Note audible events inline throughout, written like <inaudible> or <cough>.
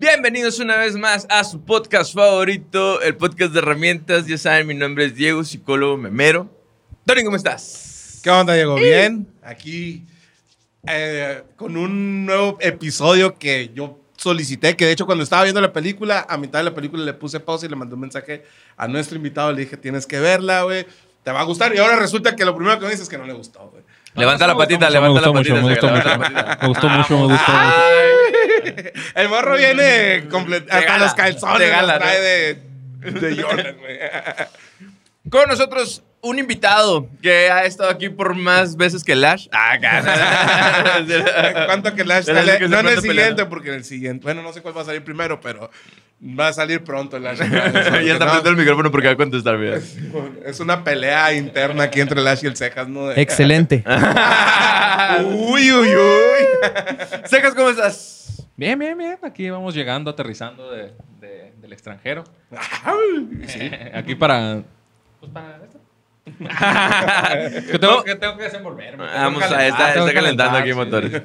Bienvenidos una vez más a su podcast favorito, el podcast de herramientas. Ya saben, mi nombre es Diego, psicólogo memero. Tony, ¿cómo estás? ¿Qué onda, Diego? Bien. Aquí eh, con un nuevo episodio que yo solicité, que de hecho cuando estaba viendo la película, a mitad de la película le puse pausa y le mandé un mensaje a nuestro invitado, le dije, tienes que verla, güey, te va a gustar. Y ahora resulta que lo primero que me dices es que no le gustó, güey. Levanta la patita, Me levanta la gustó mucho, patita. me gustó levanta mucho. la patita. Me gustó mucho, me gustó mucho. El morro viene completo, hasta gala, los calzones de gala, los trae ¿no? de, de Jordan, güey. <laughs> Con nosotros un invitado que ha estado aquí por más veces que Lash. Ah, <laughs> acá. ¿Cuánto que Lash sale? que No en el siguiente, peleando. porque en el siguiente. Bueno, no sé cuál va a salir primero, pero va a salir pronto el Lash. <laughs> ya está No, apretando el micrófono porque va a contestar, mira. Es una pelea interna aquí entre Lash y el Cejas, ¿no? Excelente. Uy, uy, uy. Secas, ¿cómo estás? Bien, bien, bien. Aquí vamos llegando, aterrizando de- de- del extranjero. Aquí para. Pues para esto. <laughs> que, tengo, que tengo que desenvolverme. tengo que Vamos a está, está calentando calentar, aquí sí. motores.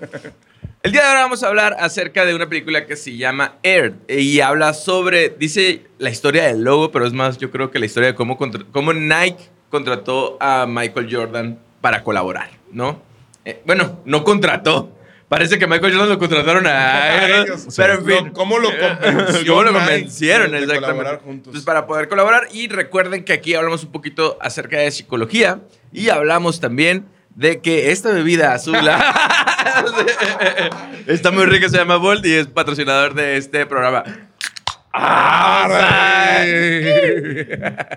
El día de ahora vamos a hablar acerca de una película que se llama Air y habla sobre, dice la historia del logo, pero es más, yo creo que la historia de cómo, contra- cómo Nike contrató a Michael Jordan para colaborar, ¿no? Eh, bueno, no contrató. Parece que Michael Jordan lo contrataron a. <laughs> Ellos, pero en fin. ¿Cómo lo convenció ¿Cómo lo convencieron? de exactamente. Entonces, para poder colaborar. Y recuerden que aquí hablamos un poquito acerca de psicología y hablamos también de que esta bebida azul <laughs> está muy rica, se llama Bolt y es patrocinador de este programa.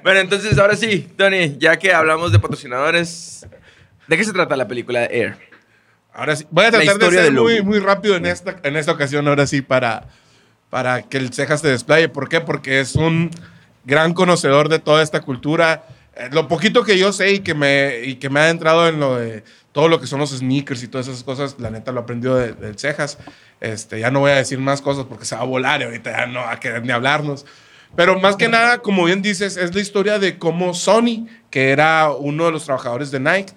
Bueno, entonces ahora sí, Tony, ya que hablamos de patrocinadores, ¿de qué se trata la película Air? Ahora sí, voy a tratar de ser muy, muy rápido en esta, en esta ocasión, ahora sí, para, para que el Cejas se desplaye. ¿Por qué? Porque es un gran conocedor de toda esta cultura. Eh, lo poquito que yo sé y que me, y que me ha entrado en lo de todo lo que son los sneakers y todas esas cosas, la neta lo aprendió de- del Cejas. Este, ya no voy a decir más cosas porque se va a volar y ahorita ya no va a querer ni hablarnos. Pero más que nada, como bien dices, es la historia de cómo Sony, que era uno de los trabajadores de Nike,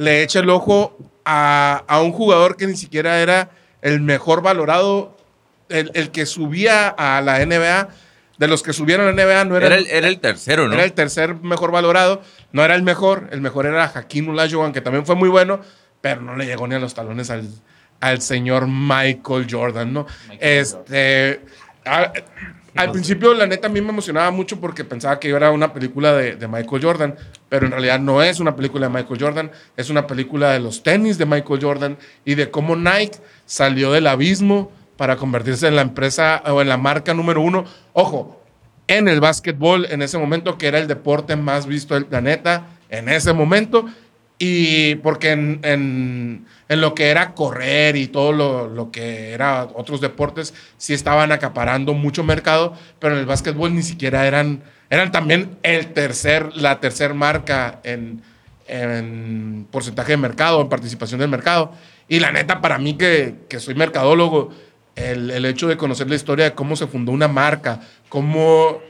le echa el ojo a, a un jugador que ni siquiera era el mejor valorado, el, el que subía a la NBA. De los que subieron a la NBA no era, Era el, era el tercero, ¿no? era el tercer mejor valorado, no era el mejor, el mejor era Hakim Olajuwon, que también fue muy bueno, pero no le llegó ni a los talones al, al señor Michael Jordan, ¿no? este, a- al principio, la neta, a mí me emocionaba mucho porque pensaba que era una película de, de Michael Jordan, pero en realidad no es una película de Michael Jordan, es una película de los tenis de Michael Jordan y de cómo Nike salió del abismo para convertirse en la empresa o en la marca número uno. Ojo, en el básquetbol en ese momento, que era el deporte más visto del planeta en ese momento. Y porque en, en- en lo que era correr y todo lo, lo que era otros deportes, sí estaban acaparando mucho mercado, pero en el básquetbol ni siquiera eran, eran también el tercer, la tercer marca en, en porcentaje de mercado, en participación del mercado. Y la neta, para mí que, que soy mercadólogo, el, el hecho de conocer la historia de cómo se fundó una marca, cómo...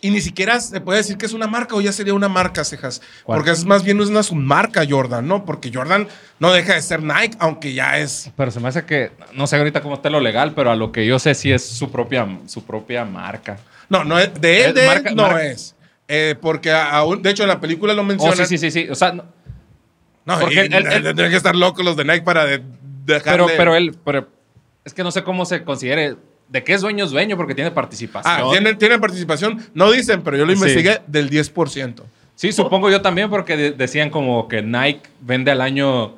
Y ni siquiera se puede decir que es una marca o ya sería una marca, cejas. ¿Cuál? Porque es más bien una submarca Jordan, ¿no? Porque Jordan no deja de ser Nike, aunque ya es... Pero se me hace que. No sé ahorita cómo está lo legal, pero a lo que yo sé, sí es su propia, su propia marca. No, no es- de él, Es de él marca- no marca. es. Eh, porque aún, de hecho en la película lo Oh, mencionan. sí, sí, sí, sí. O sea, no- No, Porque él- él- tendrían que estar locos los de Nike para de, dejarle... pero, pero él. Pero es que no sé cómo se considere. ¿De qué es dueño es dueño? Porque tiene participación. Ah, ¿tienen, tienen participación. No dicen, pero yo lo Sí. investigué del 10%. Sí, supongo yo también, porque de- decían como que Nike vende al año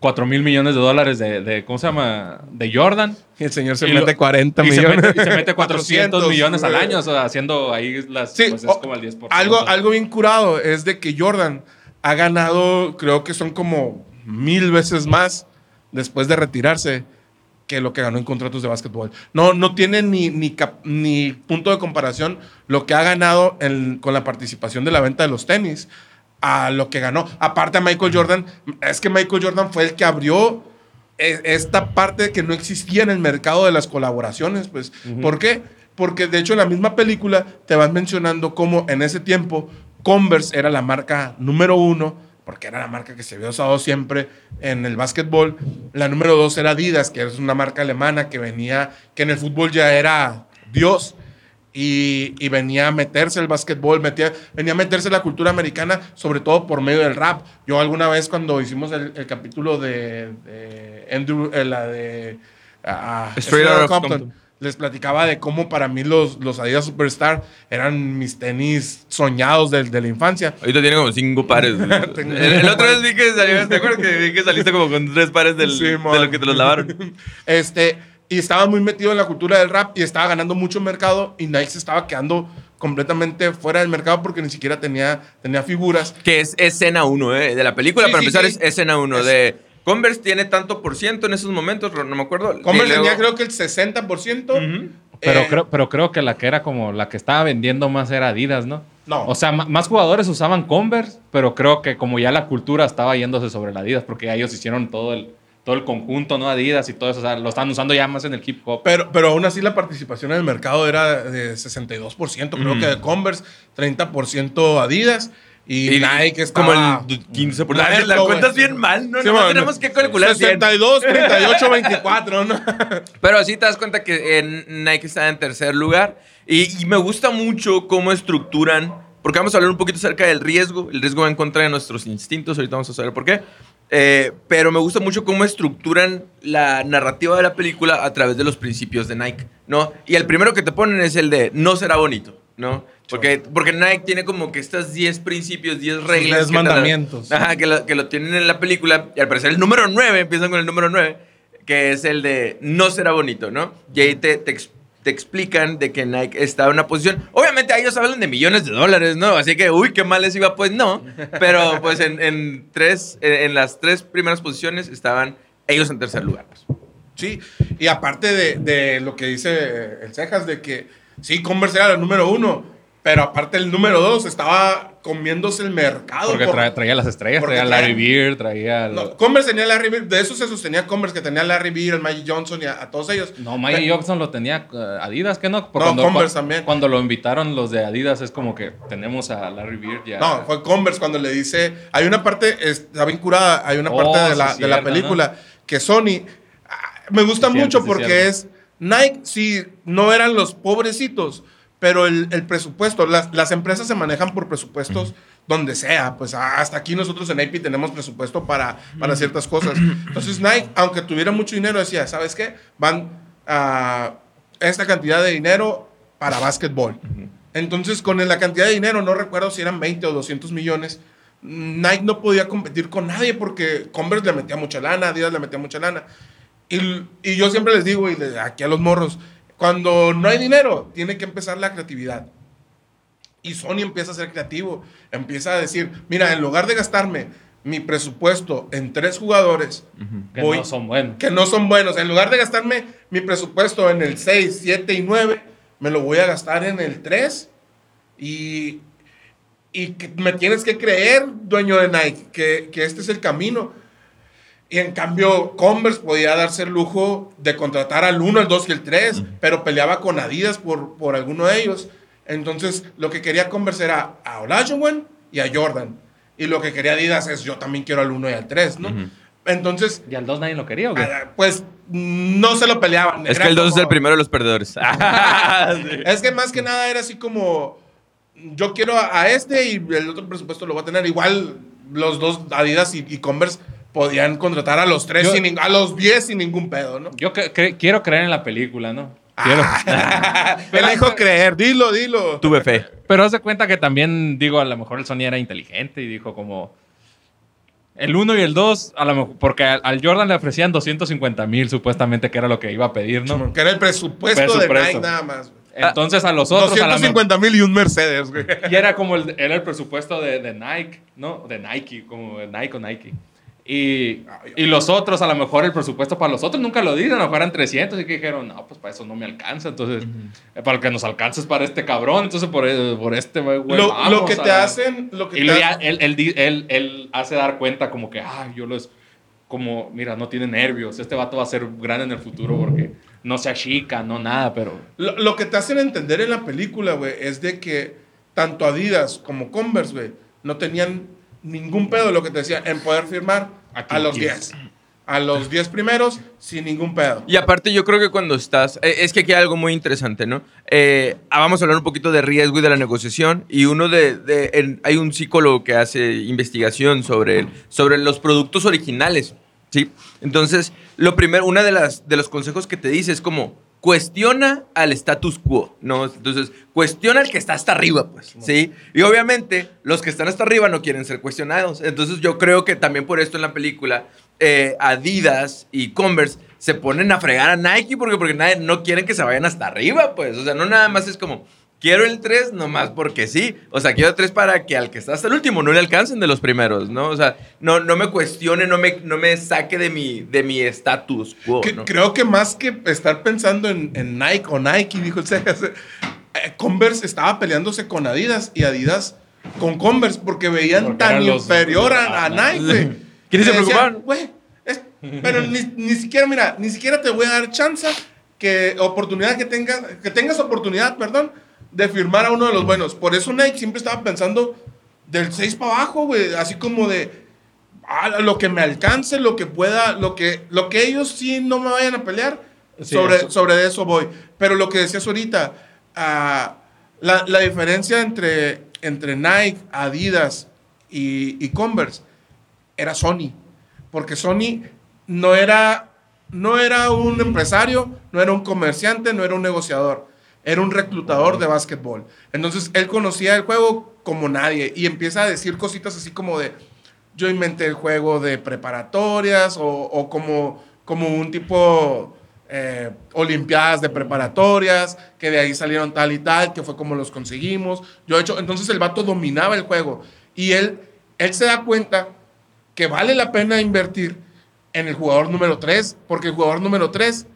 4 mil millones de dólares de, de- ¿cómo se llama? De Jordan. Y el señor se Y mete lo- 40 y se millones. mete, y se mete 400 <laughs> millones al año, o sea, haciendo ahí las. Sí, pues es o- como el 10%. algo, algo bien curado es de que Jordan ha ganado, creo que son como mil veces más después de retirarse que lo que ganó en contratos de básquetbol. No, no tiene ni, ni, cap- ni punto de comparación lo que ha ganado en- con la participación de la venta de los tenis a lo que ganó. Aparte a Michael Jordan, es que Michael Jordan fue el que abrió e- esta parte que no existía en el mercado de las colaboraciones, pues. ¿Por qué? Porque de hecho en la misma película te van mencionando cómo en ese tiempo Converse era la marca número uno porque era la marca que se había usado siempre en el básquetbol. La número dos era Adidas, que es una marca alemana que venía, que en el fútbol ya era Dios. Y, y venía a meterse el básquetbol, metía, venía a meterse la cultura americana, sobre todo por medio del rap. Yo alguna vez cuando hicimos el, el capítulo de, de Andrew, eh, la de ah, Straight Outta Compton. Les platicaba de cómo para mí los, los Adidas Superstar eran mis tenis soñados de, de la infancia. Ahorita tiene como cinco pares. <laughs> el, el otro vez vi que salió, ¿te acuerdas que vi que saliste como con tres pares del, Sí, de lo que te los lavaron? <laughs> Este, y estaba muy metido en la cultura del rap y estaba ganando mucho mercado y Nike se estaba quedando completamente fuera del mercado porque ni siquiera tenía, tenía figuras. Que es escena 1, ¿eh? De la película, Sí, para sí, empezar, es escena 1. Es- De Converse tiene tanto por ciento en esos momentos, no me acuerdo. Converse luego- tenía creo que el 60%. Ujú. Pero, Eh, creo, pero creo que la que era como la que estaba vendiendo más era Adidas, ¿no? No. O sea, más jugadores usaban Converse, pero creo que como ya la cultura estaba yéndose sobre la Adidas, porque ya ellos hicieron todo el, todo el conjunto, ¿no? Adidas y todo eso, o sea, lo están usando ya más en el hip hop. Pero, pero aún así la participación en el mercado era de 62%, creo que de Converse, 30% Adidas y, Y Nike estaba... Como el 15%. Una A ver, la cuentas bien mal, ¿no? Sí, no bueno, tenemos que calcular bien. 62, 38, 24, ¿no? Pero así te das cuenta que en Nike está en tercer lugar. Y, y me gusta mucho cómo estructuran, porque vamos a hablar un poquito acerca del riesgo. El riesgo va en contra de nuestros instintos, ahorita vamos a saber por qué. Eh, pero me gusta mucho cómo estructuran la narrativa de la película a través de los principios de Nike, ¿no? Y el primero que te ponen es el de no será bonito, ¿no? Porque, porque Nike tiene como que estas 10 principios, 10 reglas. 10 que te- mandamientos. Ajá, que lo, que lo tienen en la película. Y al parecer el número 9, empiezan con el número 9, que es el de no será bonito, ¿no? Y ahí te, te, te explican de que Nike está en una posición. Obviamente, a ellos hablan de millones de dólares, ¿no? Así que, uy, qué mal les iba, pues no. Pero pues en, en tres, en, en las tres primeras posiciones estaban ellos en tercer lugar. pues. Sí, y aparte de, de lo que dice el Cejas, de que sí, Converse era el número uno, pero aparte el número dos estaba comiéndose el mercado. Porque por- traía, traía las estrellas, porque traía Larry Beard, traía... No, Converse tenía Larry Bird, de eso se sostenía Converse, que tenía Larry Bird, el Magic Johnson y a, a todos ellos. No, Mike Johnson lo tenía eh, Adidas, ¿qué no? No, Converse también. Cuando lo invitaron los de Adidas es como que tenemos a Larry Beard ya. No, fue Converse cuando le dice. Hay una parte, está bien curada, hay una Oh, parte de, la, sí, de la película que Sony. ah, Me gusta mucho sí, porque es. Nike, sí, no eran los pobrecitos, pero el, el presupuesto, las, las empresas se manejan por presupuestos donde sea. Pues ah, hasta aquí nosotros en AP tenemos presupuesto para, para ciertas cosas. Entonces, <clears throat> Nike, aunque tuviera mucho dinero, decía: ¿sabes qué? Van a esta cantidad de dinero para básquetbol. Entonces, con la cantidad de dinero, no recuerdo si eran 20 o 200 millones, Nike no podía competir con nadie porque Converse le metía mucha lana, Adidas le metía mucha lana. Y, y yo siempre les digo, y le- aquí a los morros, cuando no hay dinero, tiene que empezar la creatividad. Y Sony empieza a ser creativo, empieza a decir, mira, en lugar de gastarme mi presupuesto en tres jugadores, que voy- no son buenos. que no son buenos. En lugar de gastarme mi presupuesto en el 6, 7 y 9, me lo voy a gastar en el 3. Y, y me tienes que creer, dueño de Nike, que, que este es el camino. Y en cambio, Converse podía darse el lujo de contratar al 1, al 2 y el 3, pero peleaba con Adidas por, por alguno de ellos. Entonces, lo que quería Converse era a Olajuwon y a Jordan. Y lo que quería Adidas es yo también quiero al 1 y al 3, ¿no? Entonces, ¿Y al 2 nadie lo quería o qué? Ah, Pues no se lo peleaban. Es Era que el 2 es el primero de los perdedores. <laughs> Es que más que nada era así como. Yo quiero a, a este y el otro presupuesto lo voy a tener. Igual los dos, Adidas y, y Converse, podían contratar a los tres, Yo- sin a los 10 sin ningún pedo, ¿no? Yo cre- cre- quiero creer en la película, ¿no? Quiero. <laughs> Él dijo creer, dilo, dilo. Tuve fe. Pero haz de cuenta que también, digo, a lo mejor el Sony era inteligente y dijo como... El 1 y el 2, a lo mejor, porque al, Jordan le ofrecían 250 mil supuestamente, que era lo que iba a pedir, ¿no? Que era el presupuesto, de. Nike nada más. Entonces a los otros... a lo mejor- 250 mil y un Mercedes, güey. Y era como el, era el presupuesto de, de Nike, ¿no? De Nike, como de Nike o Nike. Y, y los otros, a lo mejor el presupuesto para los otros nunca lo dieron, a lo mejor eran 300 y que dijeron, no, pues para eso no me alcanza. Entonces, eh, para lo que nos alcanza es para este cabrón, entonces por, eh, por este güey. Lo, lo vamos que te a- hacen. Lo que Y te él, él, él, él hace dar cuenta como que, ay, yo los... Como, mira, no tiene nervios, este vato va a ser grande en el futuro porque no se achica, no nada, pero... Lo, lo que te hacen entender en la película, güey, es de que tanto Adidas como Converse, güey, no tenían ningún pedo lo que te decía, en poder firmar A los quieras. 10. A los 10 primeros, sin ningún pedo. Y aparte yo creo que cuando estás, eh, es que aquí hay algo muy interesante, ¿no? Eh, ah, vamos a hablar un poquito de riesgo y de la negociación. Y uno de, de- en- hay un psicólogo que hace investigación sobre, sobre los productos originales, ¿sí? Entonces, lo primero, una de las de los consejos que te dice es como cuestiona al status quo, ¿no? Entonces, cuestiona al que está hasta arriba, pues, ¿sí? Y obviamente, los que están hasta arriba no quieren ser cuestionados. Entonces, yo creo que también por esto en la película, eh, Adidas y Converse se ponen a fregar a Nike porque, porque nadie- no quieren que se vayan hasta arriba, pues. O sea, no nada más es como, quiero el 3 nomás porque sí. O sea, quiero el 3 para que al que está hasta el último no le alcancen de los primeros, ¿no? O sea, no, no me cuestione, no me, no me saque de mi de mi status quo, Que- ¿no? Creo que más que estar pensando en, en Nike o Nike, dijo el Cejas, eh, Converse estaba peleándose con Adidas y Adidas con Converse porque veían Porque tan inferior a, a Nike. <laughs> ¿Quiénes se preocupaban? "Güey, es- pero ni, ni siquiera, mira, ni siquiera te voy a dar chance que oportunidad que tengas, que tengas oportunidad, perdón, de firmar a uno de los buenos. Por eso Nike siempre estaba pensando del 6 para abajo, güey, así como de ah, lo que me alcance, lo que pueda, lo que, lo que ellos sí no me vayan a pelear, Sí, sobre, eso. sobre eso voy. Pero lo que decías ahorita, ah, la, la diferencia entre, entre Nike, Adidas y, y Converse era Sony. Porque Sony no era, no era un empresario, no era un comerciante, no era un negociador. Era un reclutador de básquetbol. Entonces él conocía el juego como nadie y empieza a decir cositas así como de, yo inventé el juego de preparatorias o, como, como un tipo eh, olimpiadas de preparatorias, que de ahí salieron tal y tal, que fue como los conseguimos. Yo he hecho, entonces el vato dominaba el juego y él, él se da cuenta que vale la pena invertir en el jugador número 3, porque el jugador número 3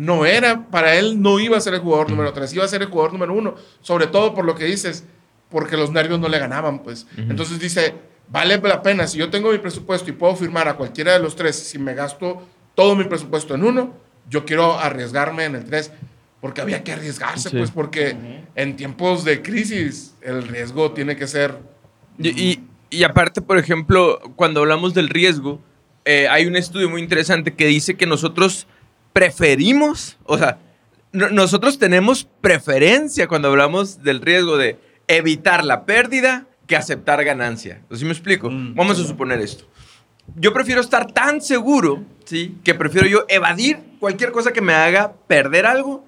no era, para él no iba a ser el jugador número 3, iba a ser el jugador número 1, sobre todo por lo que dices, porque los nervios no le ganaban, pues. Entonces dice, vale la pena, si yo tengo mi presupuesto y puedo firmar a cualquiera de los tres, si me gasto todo mi presupuesto en uno, yo quiero arriesgarme en el 3, porque había que arriesgarse, Sí. pues, porque en tiempos de crisis el riesgo tiene que ser... Y, y- y aparte, por ejemplo, cuando hablamos del riesgo, eh, hay un estudio muy interesante que dice que nosotros preferimos, o sea, no- nosotros tenemos preferencia cuando hablamos del riesgo de evitar la pérdida que aceptar ganancia. ¿Sí me explico? Mm, Vamos a suponer esto. Yo prefiero estar tan seguro, ¿sí? Que prefiero yo evadir cualquier cosa que me haga perder algo,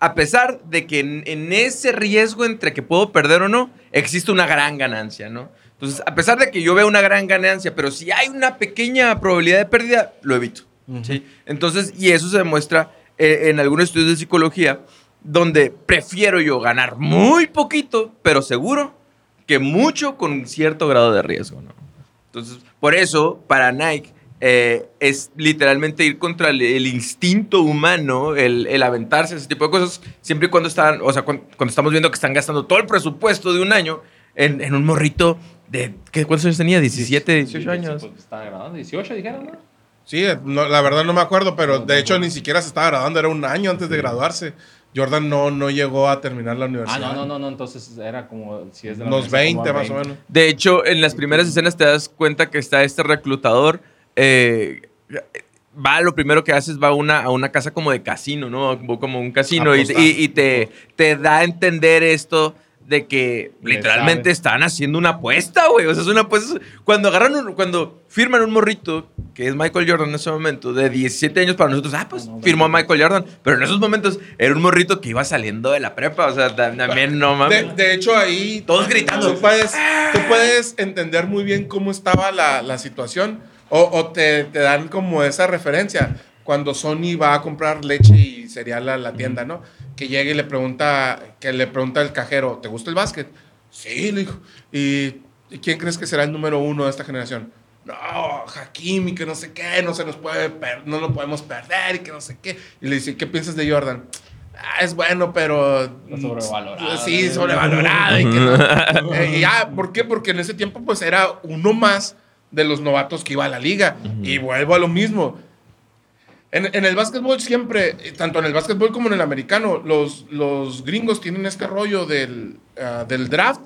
a pesar de que en, en ese riesgo entre que puedo perder o no, existe una gran ganancia, ¿no? Entonces, a pesar de que yo veo una gran ganancia, pero si hay una pequeña probabilidad de pérdida, lo evito, ¿sí? Entonces, y eso se demuestra eh, en algunos estudios de psicología, donde prefiero yo ganar muy poquito, pero seguro, que mucho con cierto grado de riesgo, ¿no? Entonces, por eso, para Nike, eh, es literalmente ir contra el, el instinto humano, el, el aventarse, ese tipo de cosas, siempre y cuando están, o sea, cuando, cuando estamos viendo que están gastando todo el presupuesto de un año en, en un morrito de, ¿qué, ¿cuántos años tenía? 17, 18 años. Pues, estaba grabando, 18 dijeron, ¿no? Sí, no, la verdad no me acuerdo, pero No, de hecho ni siquiera se estaba graduando, era un año antes de graduarse. Jordan no, no llegó a terminar la Ah, universidad. no, no, no, no, entonces era como, si es de la Unos universidad, 20 como más o menos. De hecho, en las primeras escenas te das cuenta que está este reclutador. eh, va, lo primero que haces va a una, a una casa como de casino, ¿no? Como, un casino. Y- y te, te da a entender esto de que literalmente sabe. están haciendo una apuesta, güey. O sea, es una apuesta. Cuando agarran un- cuando firman un morrito, que es Michael Jordan en ese momento, de 17 años para nosotros, ah, pues No, no, firmó a 20. Michael Jordan. Pero en esos momentos era un morrito que iba saliendo de la prepa. O sea, ta- también no De, mames. de hecho, ahí. Todos gritando. Tú puedes, tú puedes entender muy bien cómo estaba la, la situación. O, o te, te dan como esa referencia. Cuando Sony va a comprar leche y cereal a la tienda, ¿no? Que llega y le pregunta, que le pregunta al cajero, ¿te gusta el básquet? Sí, le dijo. ¿Y, y quién crees que será el número uno de esta generación? No, Hakim y que no sé qué, no se nos puede, no lo podemos perder y que no sé qué. Y le dice, ¿qué piensas de Jordan? Ah, es bueno, pero... Sobrevalorado. Sí, sobrevalorado. y que no. Eh, y ya, ¿por qué? Porque en ese tiempo pues era uno más de los novatos que iba a la liga. Y vuelvo a lo mismo. En, en el básquetbol siempre, tanto en el básquetbol como en el americano, los, los gringos tienen este rollo del, ah, del draft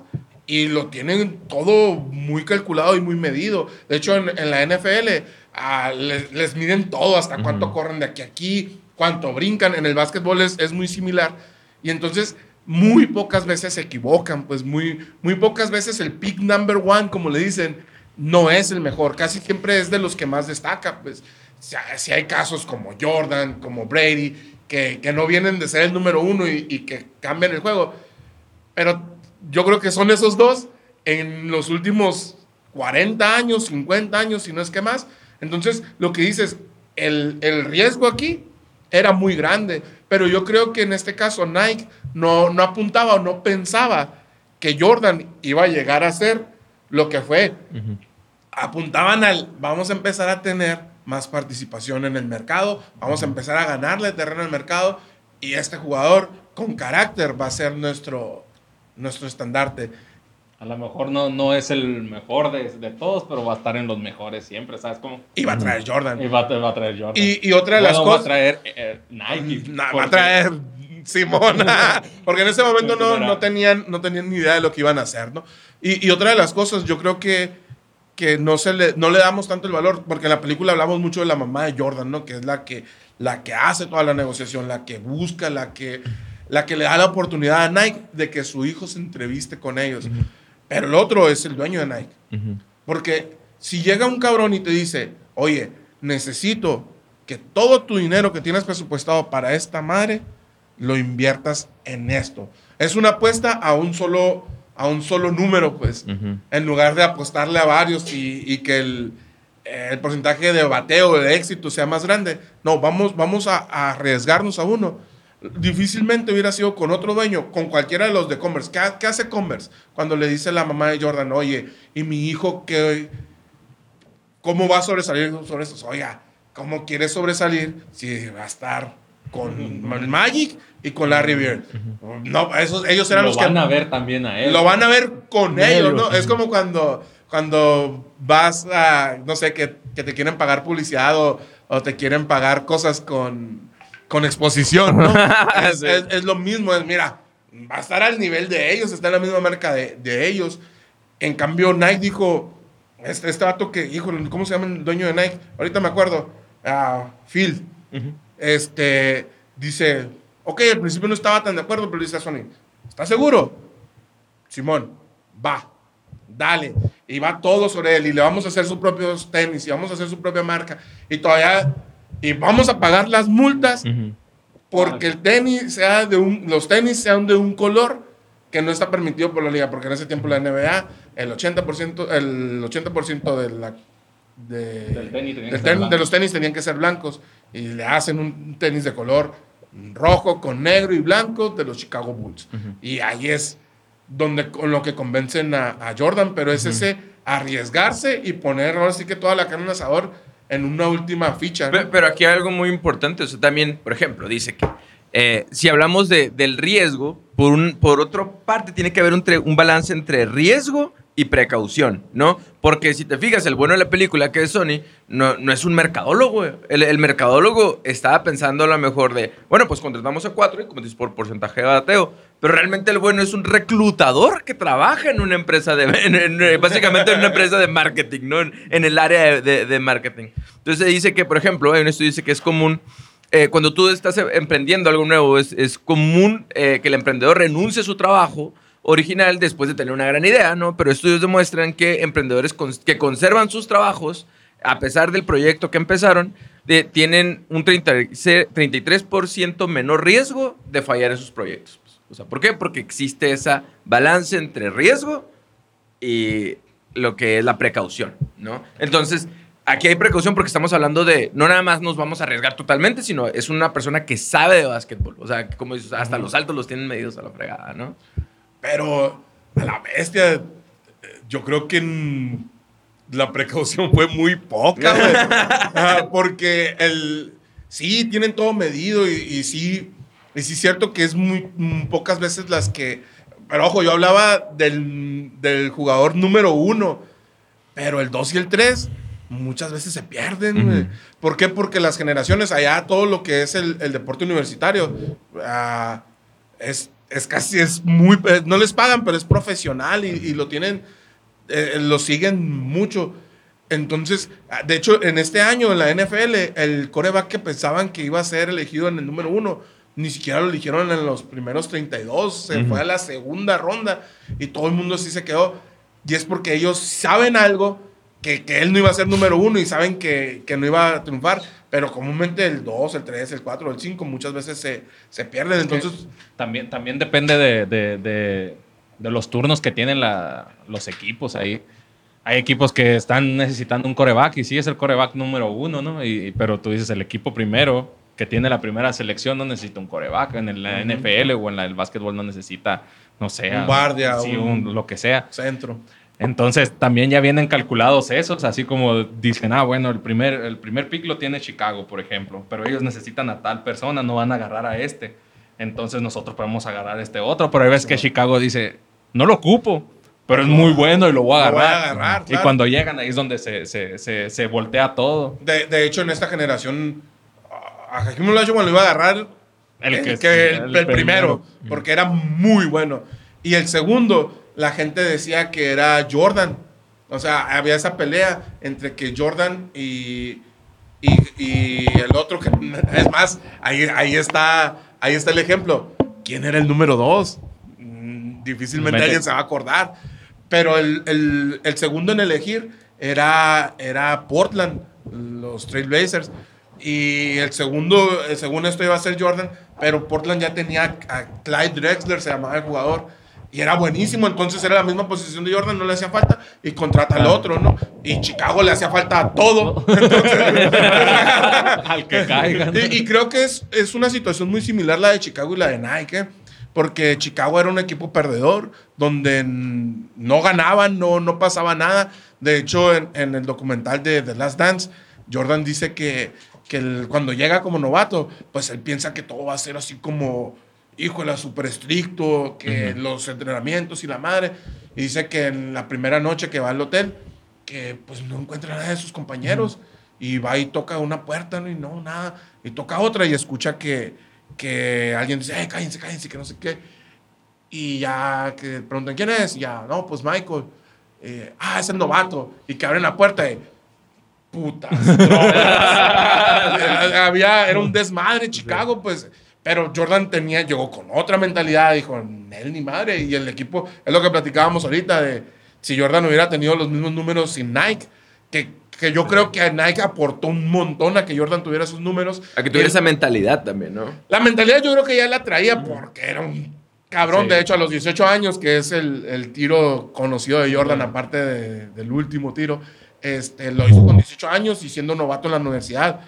y lo tienen todo muy calculado y muy medido. De hecho, en, en la NFL ah, les, les miden todo, hasta cuánto corren de aquí a aquí, cuánto brincan. En el básquetbol es, es muy similar. Y entonces, muy pocas veces se equivocan, pues muy, muy pocas veces el pick number one, como le dicen, no es el mejor. Casi siempre es de los que más destaca, pues. Si hay- casos como Jordan, como Brady, que, que no vienen de ser el número uno y, y que cambian el juego. Pero yo creo que son esos dos en los últimos 40 años, 50 años, si no es que más. Entonces, lo que dices, el, el riesgo aquí era muy grande. Pero yo creo que en este caso Nike no, no apuntaba o no pensaba que Jordan iba a llegar a ser lo que fue. Apuntaban al, vamos a empezar a tener más participación en el mercado, vamos a empezar a ganarle terreno al mercado y este jugador con carácter va a ser nuestro, nuestro estandarte. A lo mejor no, no es el mejor de, de todos, pero va a estar en los mejores siempre, ¿sabes cómo? Y va a traer Jordan. Y va, a- va a traer Jordan. Y, y otra de las Bueno, va a cosas... traer eh, Nike. Nah, va a porque- traer Simón. <laughs> <laughs> Porque en ese momento no, no, tenían, no tenían ni idea de lo que iban a hacer, ¿no? Y, y otra de las cosas, yo creo que, que no, se le, no le damos tanto el valor, porque en la película hablamos mucho de la mamá de Jordan, ¿no? Que es la que, la que hace toda la negociación, la que busca, la que, la que le da la oportunidad a Nike de que su hijo se entreviste con ellos. Pero el otro es el dueño de Nike. Porque si llega un cabrón y te dice, oye, necesito que todo tu dinero que tienes presupuestado para esta madre lo inviertas en esto. Es una apuesta a un solo, a un solo número, pues, en lugar de apostarle a varios y, y que el, el porcentaje de bateo, de éxito sea más grande. No, vamos, vamos a, a arriesgarnos a uno. Difícilmente hubiera sido con otro dueño, con cualquiera de los de Converse. ¿Qué, ha- qué hace Converse? Cuando le dice la mamá de Jordan, oye, ¿y mi hijo qué, cómo va a sobresalir sobre eso? Oiga, ¿cómo quiere sobresalir si va a estar con Magic y con Larry Bird? No, esos, ellos eran lo los que van a ver también a él. lo van a ver con Ellos. ¿no? Es como cuando, cuando vas a, no sé, que, que te quieren pagar publicidad o, o te quieren pagar cosas con, con exposición, ¿no? <laughs> es, Sí. es- es lo mismo, es, mira, va a estar al nivel de ellos, está en la misma marca de, de ellos. En cambio, Nike dijo, este, este vato que, híjole, ¿cómo se llama el dueño de Nike? Ahorita me acuerdo, ah, Phil, este, dice, ok, al principio no estaba tan de acuerdo, pero dice a Sony, ¿estás seguro? Simón, va, dale. Y va todo sobre él y le vamos a hacer sus propios tenis y vamos a hacer su propia marca. Y todavía, y vamos a pagar las multas porque el tenis sea de un, los tenis sean de un color que no está permitido por la liga, porque en ese tiempo la NBA, el 80%, el 80% de la... De, Del tenis tenía que del ser ten- blanco. de los tenis tenían que ser blancos y le hacen un tenis de color rojo con negro y blanco de los Chicago Bulls. Y ahí es donde con lo que convencen a, a Jordan, pero es ese arriesgarse y poner ahora sí que toda la carne en asador en una última ficha. Pero aquí hay algo muy importante. O sea, también, por ejemplo, dice que eh, si hablamos de- del riesgo, por, un, por otra parte tiene que haber un, un balance entre riesgo y precaución, ¿no? Porque si te fijas, el bueno de la película que es Sony no, no es un mercadólogo. El, el mercadólogo estaba pensando a lo mejor de, bueno, pues contratamos a cuatro y como dices, por porcentaje de bateo. Pero realmente el bueno es un reclutador que trabaja en una empresa de, <laughs> en- en- básicamente en una empresa de marketing, ¿no? En, el área de, marketing. Entonces dice que, por ejemplo, hay un estudio dice que es común eh, cuando tú estás emprendiendo algo nuevo, es, es común eh, que el emprendedor renuncie a su trabajo original después de tener una gran idea, ¿no? Pero estudios demuestran que emprendedores cons- que conservan sus trabajos, a pesar del proyecto que empezaron, de- tienen un 30 se- 33% menor riesgo de fallar en sus proyectos. O sea, ¿por qué? Porque existe esa balance entre riesgo y lo que es la precaución, ¿no? Entonces, aquí hay precaución porque estamos hablando de, no nada más nos vamos a arriesgar totalmente, sino es una persona que sabe de básquetbol. O sea, como dices, hasta los saltos los tienen medidos a la fregada, ¿no? Pero a la bestia, eh, yo creo que la precaución <laughs> fue muy poca, güey. Porque el, sí, tienen todo medido y, y sí, y sí es cierto que es muy mm, pocas veces las que... Pero ojo, yo hablaba del, del jugador número uno, pero el 2 y el 3 muchas veces se pierden. güey. Ujú. ¿Por qué? Porque las generaciones allá, todo lo que es el, el deporte universitario, ah, es es casi, es muy, eh, no les pagan, pero es profesional y, y lo tienen, eh, lo siguen mucho. Entonces, ah, de hecho, en este año en la NFL, el coreback que pensaban que iba a ser elegido en el número uno, ni siquiera lo eligieron en los primeros 32, se fue a la segunda ronda y todo el mundo así se quedó. Y es porque ellos saben algo, que, que él no iba a ser número uno y saben que, que no iba a triunfar, pero comúnmente el 2, el 3, el 4, el 5 muchas veces se, se pierden. Entonces, También, también depende de, de- de- de los turnos que tienen la- los equipos ahí. Hay equipos que están necesitando un coreback y sí es el coreback número uno, ¿no? Y, pero tú dices, el equipo primero que tiene la primera selección no necesita un coreback. En la NFL o en la- el básquetbol no necesita, no sé, Un guardia, sí, un- un- lo que sea. centro. Entonces también ya vienen calculados esos, así como dicen, ah, bueno, el primer, el primer pick lo tiene Chicago, por ejemplo, pero ellos necesitan a tal persona, no van a agarrar a este. Entonces nosotros podemos agarrar a este otro, pero hay veces que Chicago dice, no lo ocupo, pero es muy bueno y lo voy a Lo voy a agarrar. Y claro. cuando llegan ahí es donde se, se, se, se voltea todo. De, de hecho, en esta generación, a Hakim Olajuwon lo iba a agarrar El el, que- el- el el primero, primero. porque era muy bueno. Y el segundo, la gente decía que era Jordan. O sea, había esa pelea entre que Jordan y, y, y el otro, que <laughs> es más, ahí, ahí, está, ahí está el ejemplo. ¿Quién era el número dos? Mm, Difícilmente alguien se va a acordar. Pero el, el- el segundo en elegir era, era Portland, los Trailblazers. Y el segundo, según esto, iba a ser Jordan, pero Portland ya tenía a Clyde Drexler, se llamaba el jugador, y era buenísimo, entonces era la misma posición de Jordan, no le hacía falta, y contrata al otro, ¿no? Y Chicago le hacía falta a todo. <laughs> <laughs> Al que caigan. Y, y creo que es, es una situación muy similar la de Chicago y la de Nike, porque Chicago era un equipo perdedor, donde no ganaban, no, no pasaba nada. De hecho, en, en el documental de The Last Dance, Jordan dice que, que el- cuando llega como novato, pues él piensa que todo va a ser así como, híjole, súper estricto, que los entrenamientos y la madre. Y dice que en la primera noche que va al hotel, que pues no encuentra nada de sus compañeros. Y va y toca una puerta, ¿no? y no, nada. Y toca otra y escucha que, que alguien dice, eh, cállense, cállense, que no sé qué. Y ya que preguntan, ¿quién es? Y ya, no, pues Michael. Eh, ah, es el novato. Y que abren la puerta y, putas. <laughs> <laughs> Había, era un desmadre Chicago, pues. Pero Jordan tenía, llegó con otra mentalidad, dijo, él ni madre. Y el equipo, es lo que platicábamos ahorita, de si Jordan hubiera tenido los mismos números sin Nike, que, que yo creo que a Nike aportó un montón a que Jordan tuviera esos números. A que tuviera esa mentalidad también, ¿no? la mentalidad yo creo que ya la traía porque era un cabrón. Sí. De hecho, a los 18 años, que es el, el tiro conocido de Jordan, aparte de- del último tiro, este, lo hizo con 18 años y siendo novato en la universidad.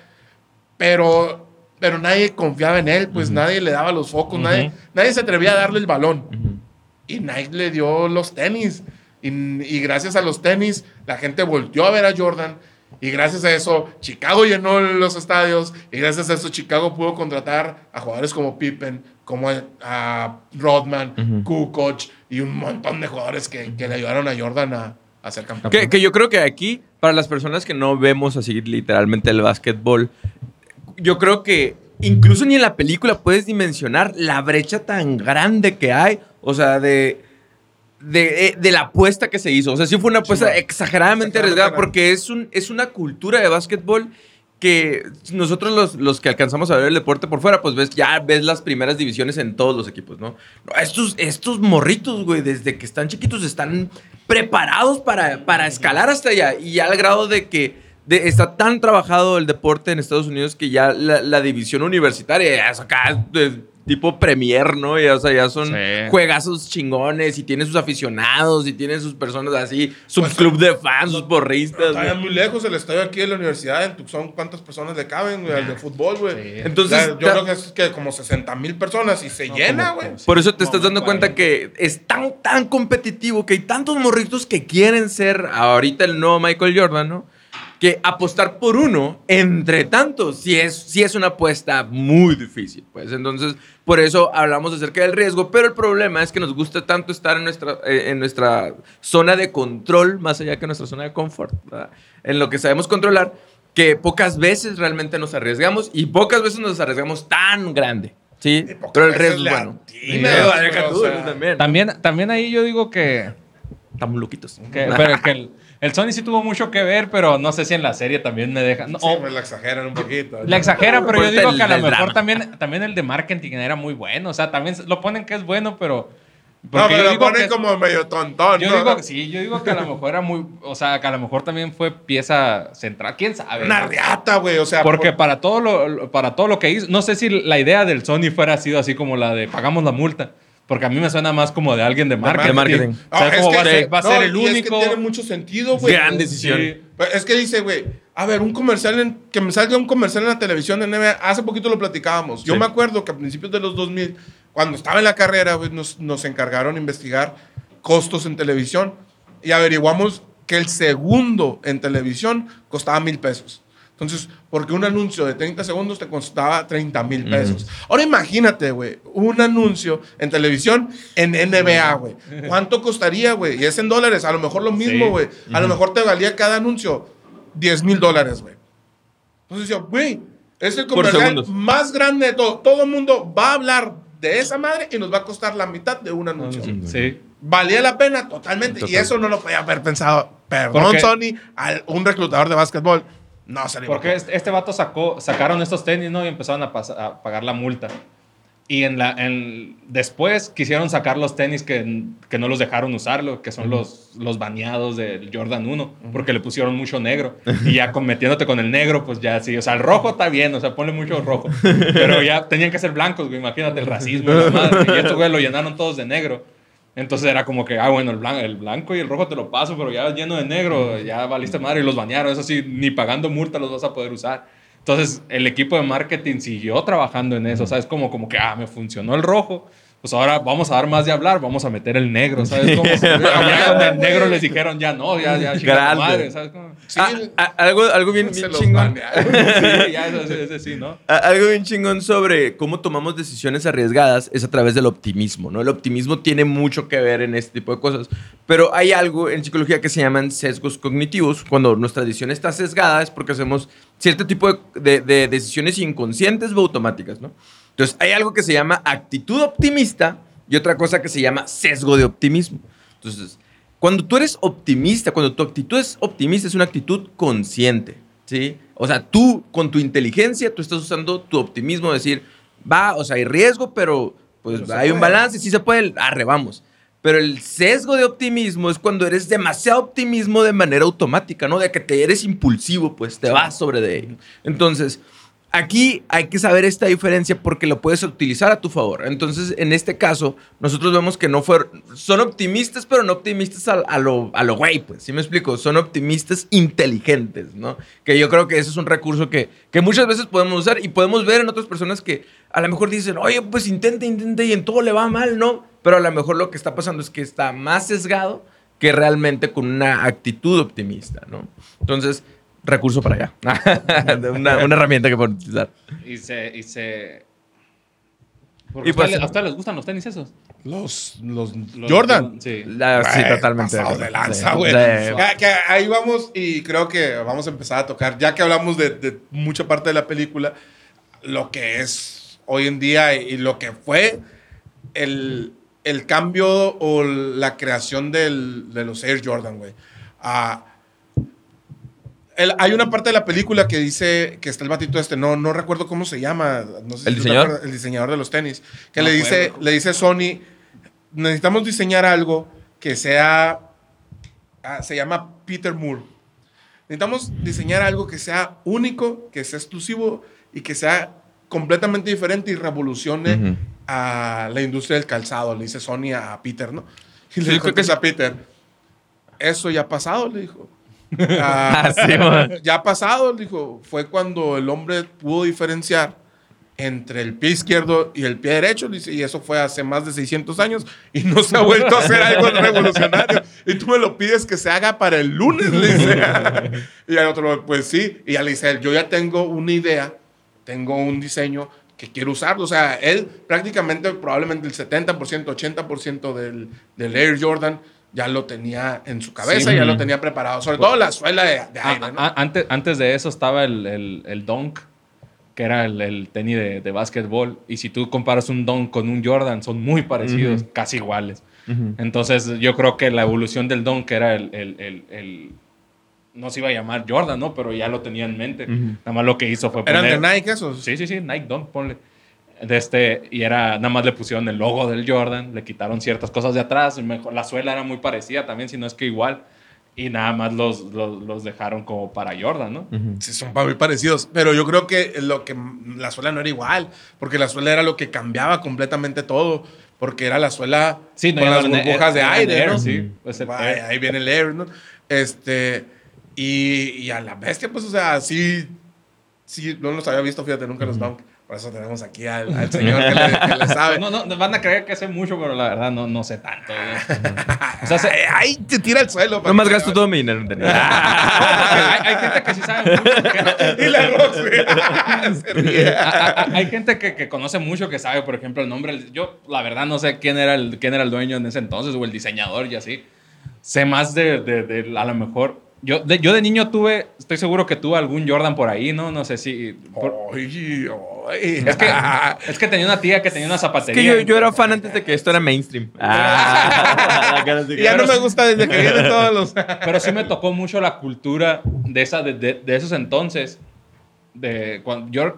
Pero, pero nadie confiaba en él, pues nadie le daba los focos, nadie, nadie se atrevía a darle el balón. Y Nike le dio los tenis. Y, y gracias a los tenis, la gente volteó a ver a Jordan. Y gracias a eso, Chicago llenó los estadios. Y gracias a eso, Chicago pudo contratar a jugadores como Pippen, como a, a Rodman, Kukoc y un montón de jugadores que, que le ayudaron a Jordan a, a ser campeón. Que, que yo creo que aquí, para las personas que no vemos así literalmente el básquetbol, yo creo que incluso ni en la película puedes dimensionar la brecha tan grande que hay. O sea, de, de, de la apuesta que se hizo. O sea, sí fue una apuesta exageradamente arriesgada porque es, un, es una cultura de básquetbol que nosotros los, los que alcanzamos a ver el deporte por fuera, pues ves, ya ves las primeras divisiones en todos los equipos, ¿no? Estos, estos morritos, güey, desde que están chiquitos están preparados para, para escalar hasta allá. Y ya al grado de que de- está tan trabajado el deporte en Estados Unidos que ya la, la división universitaria ya es acá de tipo premier, ¿no? Ya, o sea, ya son Sí. juegazos chingones y tiene sus aficionados y tiene sus personas así, su Pues, club de fans, sus porristas. Está muy lejos el estadio aquí de la universidad en Tucson. ¿Cuántas personas le caben, güey? Al de fútbol, güey. Sí. Entonces, O sea, yo ta- creo que es que como 60 mil personas y se No, llena, güey. Por eso te estás dando cuenta 40. que es tan, tan competitivo que hay tantos morritos que quieren ser ahorita el nuevo Michael Jordan, ¿no? Que apostar por uno entre tantos sí es, sí es una apuesta muy difícil, pues. Entonces, por eso hablamos acerca del riesgo, pero el problema es que nos gusta tanto estar en nuestra, eh, en nuestra zona de control, más allá que nuestra zona de confort, ¿verdad? En lo que sabemos controlar, que pocas veces realmente nos arriesgamos y pocas veces nos arriesgamos tan grande. Sí, pero el le es bueno. Sí, o sea. también. También, también ahí yo digo que, Estamos loquitos. que- pero que el, el Sony sí tuvo mucho que ver, pero no sé si en la serie también me deja. no, Sí, o- pues la exageran un poquito. la exagera, pero yo digo el- que a lo mejor también, también el de marketing era muy bueno. O sea, también lo ponen que es bueno, pero. No, porque pero yo lo digo ponen que- como medio tontón. Yo ¿no? digo, sí, yo digo que a lo mejor era muy, o sea, que a lo mejor también fue pieza central, quién sabe. Una ¿no? riata, güey. O sea, Porque por- para todo lo, lo- para todo lo que hizo, no sé si la idea del Sony fuera sido así como la de pagamos la multa, porque a mí me suena más como de alguien de marketing. De marketing. O sea, No, es como que va, a ser, va a no, ser el y es que único. tiene mucho sentido, güey. Gran decisión. Sí. Es que dice, güey, a ver, un comercial, en- que me salga un comercial en la televisión de NBA, hace poquito lo platicábamos. Yo Sí. me acuerdo que a principios de los 2000, cuando estaba en la carrera, güey, nos, nos encargaron de investigar costos en televisión y averiguamos que el segundo en televisión costaba mil pesos. Entonces, porque un anuncio de 30 segundos te costaba 30 mil pesos. Ahora imagínate, güey, un anuncio en televisión en NBA, güey. ¿Cuánto costaría, güey? Y es en dólares, a lo mejor lo mismo, Sí. güey. A lo mejor te valía cada anuncio 10 mil dólares, güey. Entonces yo, güey, es el comercial más grande de todo. Todo el mundo va a hablar de esa madre y nos va a costar la mitad de un anuncio. Sí. Valía la pena totalmente. Y eso no lo podía haber pensado. Perdón, Sony, al- un reclutador de básquetbol. No se le Porque este, este vato sacó, sacaron estos tenis, ¿no? Y empezaron a, pas- a pagar la multa. Y en la, en, después quisieron sacar los tenis que, que no los dejaron usarlo, que son los, los baneados del Jordan 1, porque le pusieron mucho negro. Y ya con- metiéndote con el negro, pues ya sí. O sea, el rojo está bien, o sea, ponle mucho rojo. <laughs> Pero ya tenían que ser blancos, güey. Imagínate el racismo y la madre. Y estos güey lo llenaron todos de negro. Entonces era como que, ah, bueno, el blanco, y el rojo te lo paso, pero ya lleno de negro, ya valiste madre y los banearon. Eso sí, ni pagando multa los vas a poder usar. Entonces el equipo de marketing siguió trabajando en eso. O sea, es como, como que, ah, me funcionó el rojo. Pues ahora vamos a dar más de hablar, vamos a meter el negro, ¿sabes? Como, <laughs> ya el negro les dijeron, ya no, ya, ya, chinga tu Grande. madre, ¿sabes? Como, Sí, Ah, ah, algo, algo bien, bien chingón. sí, ya, ese, ese sí, ¿no? A- Algo bien chingón sobre cómo tomamos decisiones arriesgadas es a través del optimismo, ¿no? El optimismo tiene mucho que ver en este tipo de cosas, pero hay algo en psicología que se llaman sesgos cognitivos. Cuando nuestra decisión está sesgada es porque hacemos cierto tipo de, de- de decisiones inconscientes o automáticas, ¿no? Entonces, hay algo que se llama actitud optimista y otra cosa que se llama sesgo de optimismo. Entonces, cuando tú eres optimista, cuando tu actitud es optimista, es una actitud consciente, ¿sí? O sea, tú con tu inteligencia, tú estás usando tu optimismo, decir, va, o sea, hay riesgo, pero pues Pero hay un balance, sí se puede, arre, vamos. Pero el sesgo de optimismo es cuando eres demasiado optimismo de manera automática, ¿no? De que te eres impulsivo, pues te vas sobre de ello. Entonces, aquí hay que saber esta diferencia porque lo puedes utilizar a tu favor. Entonces, en este caso, nosotros vemos que no fueron, son optimistas, pero no optimistas a, lo, a lo güey, pues, ¿sí me explico? Son optimistas inteligentes, ¿no? Que yo creo que ese es un recurso que, que muchas veces podemos usar y podemos ver en otras personas que a lo mejor dicen, oye, pues intenta, intenta y en todo le va mal, ¿no? Pero a lo mejor lo que está pasando es que está más sesgado que realmente con una actitud optimista, ¿no? Entonces, recurso para allá. <laughs> una, una herramienta que pueden utilizar. Y se... Y se porque Y pues- a, ustedes, a ustedes les gustan los tenis esos. Los, los, Los- Jordan. Sí. La- sí, totalmente. de lanza, güey. sí. Ahí vamos y creo que vamos a empezar a tocar, ya que hablamos de, de mucha parte de la película, lo que es hoy en día y lo que fue el, el cambio o la creación del- de los Air Jordan, güey. Ah, el- hay una parte de la película que dice que está el batito este, no, no recuerdo cómo se llama. No sé ¿El si te diseñador? el diseñador de los tenis. Que No le, dice, le dice Sony, necesitamos diseñar algo que sea, ah, se llama Peter Moore. Necesitamos diseñar algo que sea único, que sea exclusivo y que sea completamente diferente y revolucione Ujú. a la industria del calzado, le dice Sony a Peter, ¿no? Y Sí, le creo que contesta a Peter, eso ya ha pasado, le dijo. Ah, Ah, sí, <laughs> ya ha pasado, dijo, fue cuando el hombre pudo diferenciar entre el pie izquierdo y el pie derecho, y eso fue hace más de 600 años y no se ha vuelto a hacer algo revolucionario. Y tú me lo pides que se haga para el lunes, le dice. <laughs> y el otro, pues sí, y ya le dice, yo ya tengo una idea, tengo un diseño que quiero usarlo. O sea, él prácticamente, probablemente el 70%, 80% del, del Air Jordan ya lo tenía en su cabeza, Sí. ya lo tenía preparado. Sobre todo la suela de, de ¿no? antes, antes de eso estaba el, el, el Dunk. que era el, el tenis de, de básquetbol. Y si tú comparas un Dunk con un Jordan, son muy parecidos, casi iguales. Entonces, yo creo que la evolución del Dunk era el, el- el- el- No se iba a llamar Jordan, ¿no? Pero ya lo tenía en mente. Nada más lo que hizo fue ¿Eran de poner- Nike esos? Sí, sí, sí, Nike Dunk, ponle. De este, y era, nada más le pusieron el logo del Jordan, le quitaron ciertas cosas de atrás, y mejor, la suela era muy parecida también, si no es que igual, y nada más los, los, los dejaron como para Jordan, ¿no? Sí, son muy parecidos. Pero yo creo que lo que la suela no era igual. Porque la suela era lo que cambiaba completamente todo. Porque era la suela Sí, no, con las burbujas de aire, Air, ¿no? sí, pues el ahí, viene el air, ¿no? Este. Y, y a la bestia, pues, o sea, sí. Sí, no los había visto, fíjate, nunca los dunk. Por eso tenemos aquí al, al señor que le, que le sabe. No, no, van a creer que sé mucho, pero la verdad no, no sé tanto. ¿no? <laughs> O sea, se- te tira al suelo. Nomás que- gasto todo mi dinero en tenis. <laughs> hay, hay gente que sí sabe mucho. que- Y la Rox, güey. Se ríe. hay gente que, que conoce mucho, que sabe, por ejemplo, el nombre. Yo, la verdad, no sé quién era el, quién era el dueño en ese entonces o el diseñador y así. Sé más de, de- de- a lo mejor. Yo de, yo de niño tuve, estoy seguro que tuve algún Jordan por ahí, ¿no? No sé si. por- Ay, ay. es, que, es que tenía una tía que tenía una Es zapatería. que yo, yo era fan antes de que esto era mainstream. <laughs> Ah, Y <laughs> ya no me gusta desde que vienen todos los. Pero sí me tocó mucho la cultura de, esa, de, de- de esos entonces. De, cuando, yo,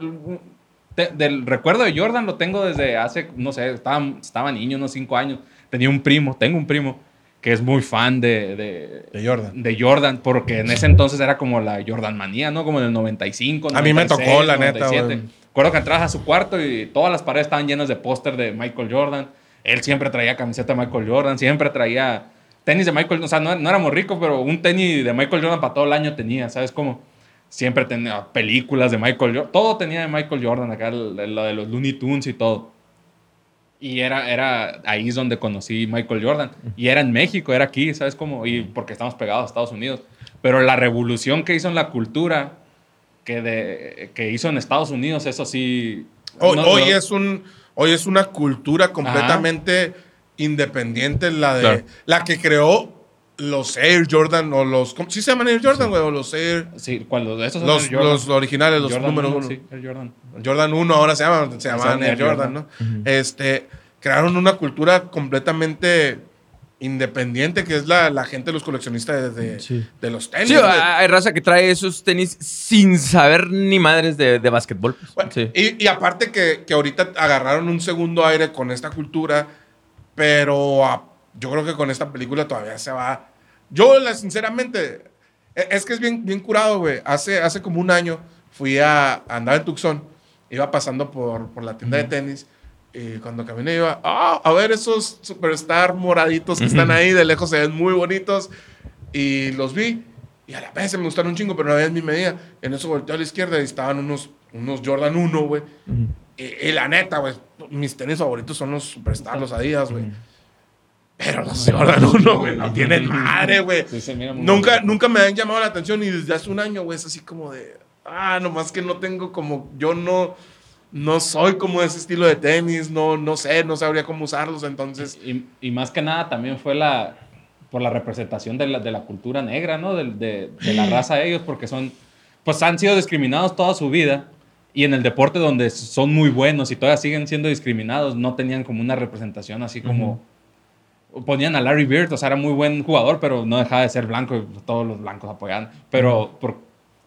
te- del recuerdo de Jordan lo tengo desde hace, no sé, estaba, estaba niño, unos 5 años. Tenía un primo, tengo un primo que es muy fan de, de, De Jordan. de Jordan, porque en ese entonces era como la Jordan manía, ¿no? Como en el 95. A mí me 96, tocó, la neta, 97. güey. Recuerdo que entrabas a su cuarto y todas las paredes estaban llenas de póster de Michael Jordan. Él siempre traía camiseta de Michael Jordan, siempre traía tenis de Michael, o sea, no, no éramos ricos, pero un tenis de Michael Jordan para todo el año tenía, ¿sabes cómo? Siempre tenía películas de Michael Jordan, todo tenía de Michael Jordan, acá lo de los Looney Tunes y todo. Y era, era ahí es donde conocí Michael Jordan. Y era en México, era aquí, ¿sabes cómo? Y porque estamos pegados a Estados Unidos. Pero la revolución que hizo en la cultura, que, de, que hizo en Estados Unidos, eso sí... Hoy, no- hoy no- es un, hoy es una cultura completamente independiente, la, de, Claro. la que creó los Air Jordan o los. ¿cómo- ¿Sí se llaman Air Jordan, güey? O los Air. Sí, cuando esos son Los, Air Jordan. los originales, los Jordan números uno, uno. sí, Air Jordan. Jordan 1 ahora se llaman, se llamaban Air Air Jordan, ¿no? Este, crearon una cultura completamente independiente, que es la, la gente, los coleccionistas de, de- Sí. de los tenis. Sí, hay raza que trae esos tenis sin saber ni madres de, de básquetbol. pues. Bueno, Sí. y, y aparte que, que ahorita agarraron un segundo aire con esta cultura, pero yo creo que con esta película todavía se va. Yo, la, sinceramente, e- es que es bien, bien curado, güey. Hace, hace como un año fui a, andar en Tucson, iba pasando por, por la tienda de tenis. Y cuando caminé iba, ah, a ver esos superstar moraditos que están ahí, de lejos se ven muy bonitos. Y los vi. Y a la vez me gustaron un chingo, pero no había en mi medida. En eso volteé a la izquierda y estaban unos, unos Jordan 1, güey. y, y la neta, güey, mis tenis favoritos son los Superstar, los Adidas, güey. Pero los Jordan 1, güey, no tienen madre, güey. Sí, Nunca, nunca me han llamado la atención y desde hace un año, güey, es así como de, ah, nomás que no tengo como, yo no, no soy como ese estilo de tenis, no, no sé, no sabría cómo usarlos, entonces, Y, y más que nada también fue la por la representación de la, de la cultura negra, ¿no? De, de- de la raza de ellos, porque son, pues han sido discriminados toda su vida y en el deporte donde son muy buenos y todavía siguen siendo discriminados, no tenían como una representación así como... Ponían a Larry Bird, o sea, era muy buen jugador, pero no dejaba de ser blanco y todos los blancos apoyaban. Pero por-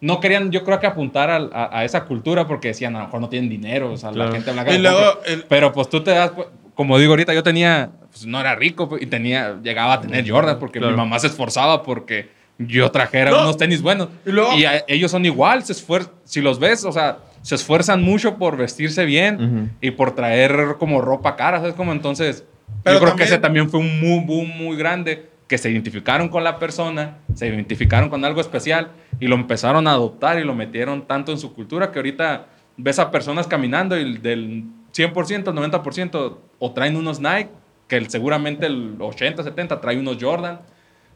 no querían, yo creo que apuntar al- a, a esa cultura porque decían, a lo mejor no tienen dinero, o sea, Claro. la gente blanca... y tampoco". luego, el- Pero pues tú te das, como digo ahorita, yo tenía, pues no era rico pues, y tenía, llegaba a tener Jordan porque Claro. mi mamá se esforzaba porque yo trajera No. unos tenis buenos. Y luego- a- ellos son igual, se esfuer- si los ves, o sea, se esfuerzan mucho por vestirse bien Ujú. y por traer como ropa cara, ¿sabes? Como entonces, Pero yo creo también- que ese también fue un muy boom muy grande que se identificaron con la persona, se identificaron con algo especial y lo empezaron a adoptar y lo metieron tanto en su cultura que ahorita ves a personas caminando y del 100%, el 90% o traen unos Nike, que seguramente el 80, 70 trae unos Jordan,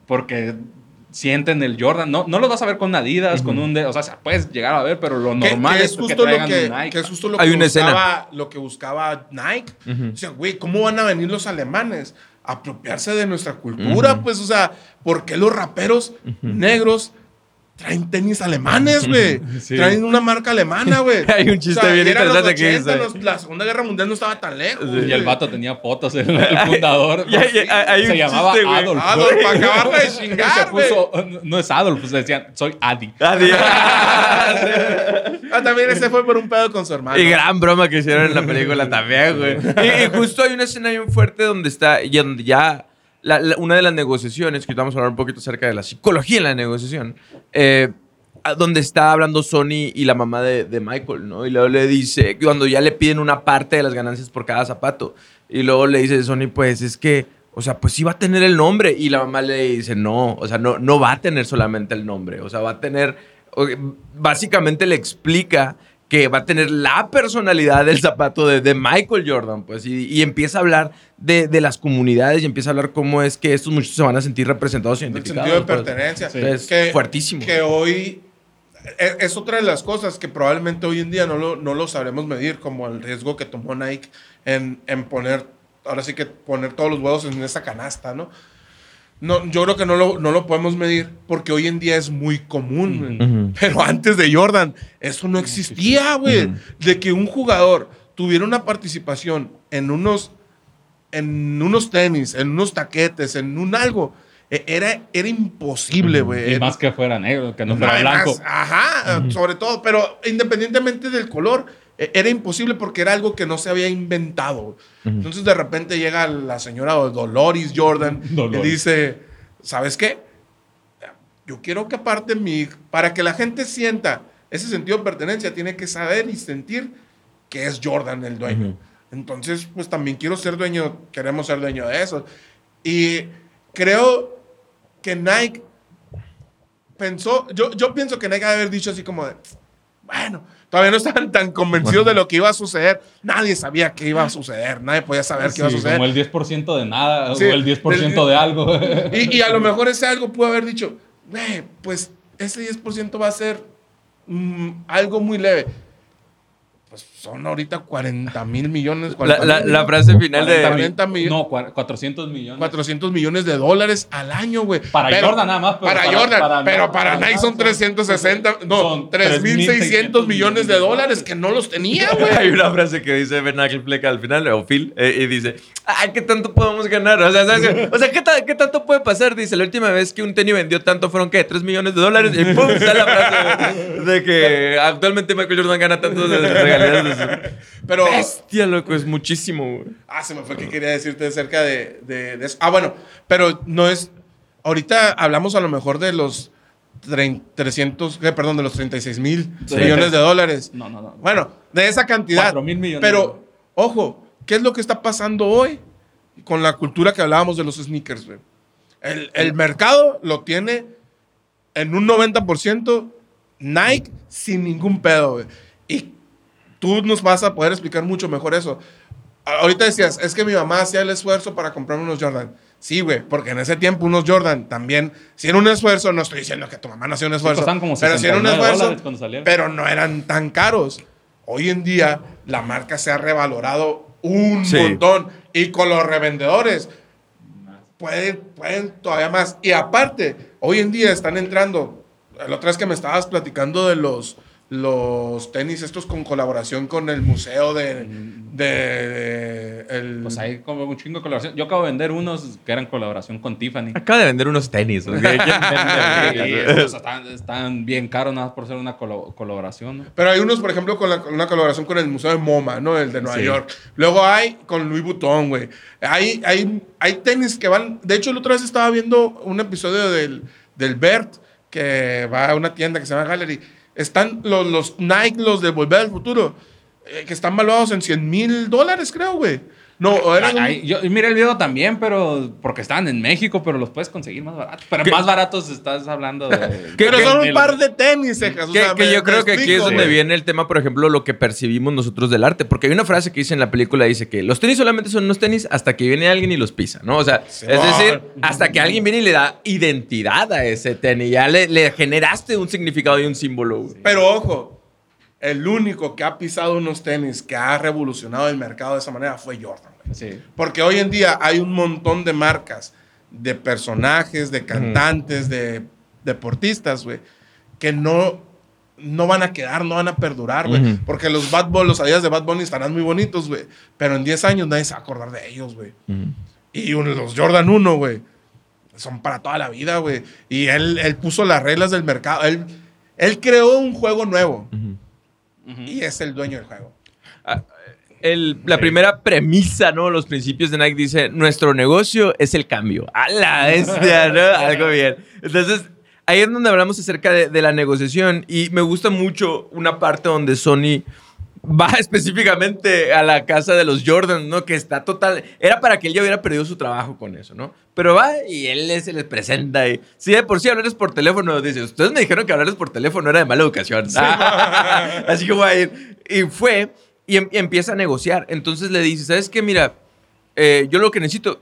porque sienten el Jordan. No, no los vas a ver con Adidas, con un... de- o sea, se puedes llegar a ver, pero lo que- normal que es, que justo lo traigan que, un Nike. que es justo lo Hay que una buscaba, lo que buscaba Nike. O sea, güey, ¿cómo van a venir los alemanes a apropiarse de nuestra cultura? Pues, o sea, ¿por qué los raperos negros traen tenis alemanes, güey. <laughs> Sí. Traen una marca alemana, güey. <laughs> Hay un chiste bien eran los interesante que 80, dice. los- la Segunda Guerra Mundial no estaba tan lejos. Sí. Y el vato tenía fotos, el, el <laughs> fundador. Hay se llamaba chiste. Adolf. Adolf, para acabarla de Se chingar, güey. puso, no es Adolf, pues decían, soy Adi. Adiós. Ah, también ese fue por un pedo con su hermano. Y gran broma que hicieron en la película también, güey. Y, y justo hay una escena bien fuerte donde está, y donde ya una de las negociaciones, que vamos a hablar un poquito acerca de la psicología en la negociación, eh, donde está hablando Sony y la mamá de, Michael, ¿no? Y luego le dice, cuando ya le piden una parte de las ganancias por cada zapato, y luego le dice Sony, pues es que, o sea, pues sí va a tener el nombre, y la mamá le dice, no, o sea, no, no va a tener solamente el nombre, o sea, va a tener, básicamente le explica que va a tener la personalidad del zapato de, de Michael Jordan, pues, y, y empieza a hablar de, de las comunidades y empieza a hablar cómo es que estos muchachos se van a sentir representados y El identificados. sentido de pues. pertenencia. Sí. Es fuertísimo. Que hoy es, es otra de las cosas que probablemente hoy en día no lo, no lo sabremos medir, como el riesgo que tomó Nike en, en poner, ahora sí que poner todos los huevos en esa canasta, ¿no? No, yo creo que no lo, no lo podemos medir porque hoy en día es muy común, güey. Ujú. Pero antes de Jordan, eso no existía, güey. Ujú. De que un jugador tuviera una participación en unos, en unos tenis, en unos taquetes, en un algo, e- era, era imposible, güey. Y más que fuera negro, que no fuera Además, blanco. Ajá, sobre todo, pero independientemente del color, era imposible porque era algo que no se había inventado. Entonces de repente llega la señora Dolores Jordan Dolores. y dice, ¿sabes qué? Yo quiero que aparte mi, para que la gente sienta ese sentido de pertenencia, tiene que saber y sentir que es Jordan el dueño. Ujú. Entonces, pues también quiero ser dueño, queremos ser dueño de eso. Y creo que Nike pensó, yo, yo pienso que Nike debe haber dicho así como de, bueno, todavía no estaban tan convencidos de lo que iba a suceder. Nadie sabía qué iba a suceder, nadie podía saber qué iba a suceder. como el 10% de nada Sí, o el 10% del- de algo. <laughs> Y, y a lo mejor ese algo pudo haber dicho, "Güey, pues ese 10% va a ser mm, algo muy leve. Pues son ahorita 40 mil millones. La, 40 la- mil la millones, frase final de... 40 millones. No, cua- 400 millones. 400 millones de dólares al año, güey. Para Jordan nada más, pero Para, para- Jordan, para- pero para, para Nike son Nike son- 360, no, son 3.600 millones de dólares que no los tenía, <laughs> güey. Hay una frase que dice Ben Affleck al final, o Phil, eh, y dice, ay, ¿qué tanto podemos ganar? O sea, ¿sabes? O sea, ¿qué, ta- qué tanto puede pasar? Dice, la última vez que un tenis vendió tanto fueron, ¿qué? 3 millones de dólares. Y pum, sale la frase de, de que actualmente Michael Jordan gana tanto de regalías. <laughs> Pero, Bestia, loco, es muchísimo, güey. ah, se me fue que quería decirte acerca de, de, de eso. Ah, bueno, pero no es, ahorita hablamos a lo mejor de los trein- 300, eh, perdón, de los 36 mil Sí. millones de dólares. No, no, no. Bueno, de esa cantidad. 4 mil millones. Pero, ojo, ¿qué es lo que está pasando hoy con la cultura que hablábamos de los sneakers, güey? El, el mercado lo tiene en un 90% Nike sin ningún pedo, güey. Tú nos vas a poder explicar mucho mejor eso. Ahorita decías, es que mi mamá hacía el esfuerzo para comprarme unos Jordan. Sí, güey, porque en ese tiempo unos Jordan también, si era un esfuerzo, no estoy diciendo que tu mamá no hacía un esfuerzo, costaban como pero si era un 69 esfuerzo, dólares cuando salieron. pero no eran tan caros. Hoy en día la marca se ha revalorado un Sí. montón y con los revendedores pueden, pueden todavía más. Y aparte, hoy en día están entrando, la otra vez que me estabas platicando de los, los tenis estos con colaboración con el museo de... de, de- el, Pues hay como un chingo de colaboración. Yo acabo de vender unos que eran colaboración con Tiffany. Acaba de vender unos tenis. estos <laughs> <laughs> están, están bien caros nada más por ser una colo- colaboración. ¿no? Pero hay unos, por ejemplo, con la- una colaboración con el Museo de MoMA, ¿no? El de Nueva Sí. York. Luego hay con Louis Vuitton, güey. Hay, hay, hay tenis que van... De hecho, la otra vez estaba viendo un episodio del, del Bert, que va a una tienda que se llama Gallery. Están los, los Nike, los de Volver al Futuro, eh, que están valuados en 100 mil dólares, creo, güey. No, eran... Ay, yo miré el video también, pero porque estaban en México, pero los puedes conseguir más baratos. Pero ¿Qué? más baratos estás hablando de. ¿Qué- pero qué- son un par de tenis, cejas. o Que, sea, que me- yo creo que aquí es donde viene el tema, por ejemplo, lo que percibimos nosotros del arte. Porque hay una frase que dice en la película, dice que los tenis solamente son unos tenis hasta que viene alguien y los pisa, ¿no? O sea, es decir, hasta que alguien viene y le da identidad a ese tenis. Ya le, le generaste un significado y un símbolo. Pero ojo, el único que ha pisado unos tenis que ha revolucionado el mercado de esa manera fue Jordan. güey. Sí. Porque hoy en día hay un montón de marcas, de personajes, de cantantes, de deportistas, güey, que no, no van a quedar, no van a perdurar, güey. Porque los Bad Bunny, los salidas de Bad Bunny estarán muy bonitos, güey. Pero en 10 años nadie se va a acordar de ellos, güey. Y un- los Jordan 1, güey, son para toda la vida, güey. Y él, él puso las reglas del mercado. Él, él creó un juego nuevo. Y es el dueño del juego. Ah, el- la primera premisa, ¿no? Los principios de Nike dice, nuestro negocio es el cambio. ¡A la bestia, ¿no? <laughs> Algo bien. Entonces, ahí es donde hablamos acerca de, de la negociación y me gusta mucho una parte donde Sony va <laughs> específicamente a la casa de los Jordan, ¿no? Que está total... Era para que él ya hubiera perdido su trabajo con eso, ¿no? Pero va y él se les presenta y... Sí, de por sí hablarles por teléfono, dice, ustedes me dijeron que hablarles por teléfono era de mala educación. <laughs> Así que voy a ir. Y fue y, em- y empieza a negociar. Entonces le dice, ¿sabes qué? Mira, eh, yo lo que necesito...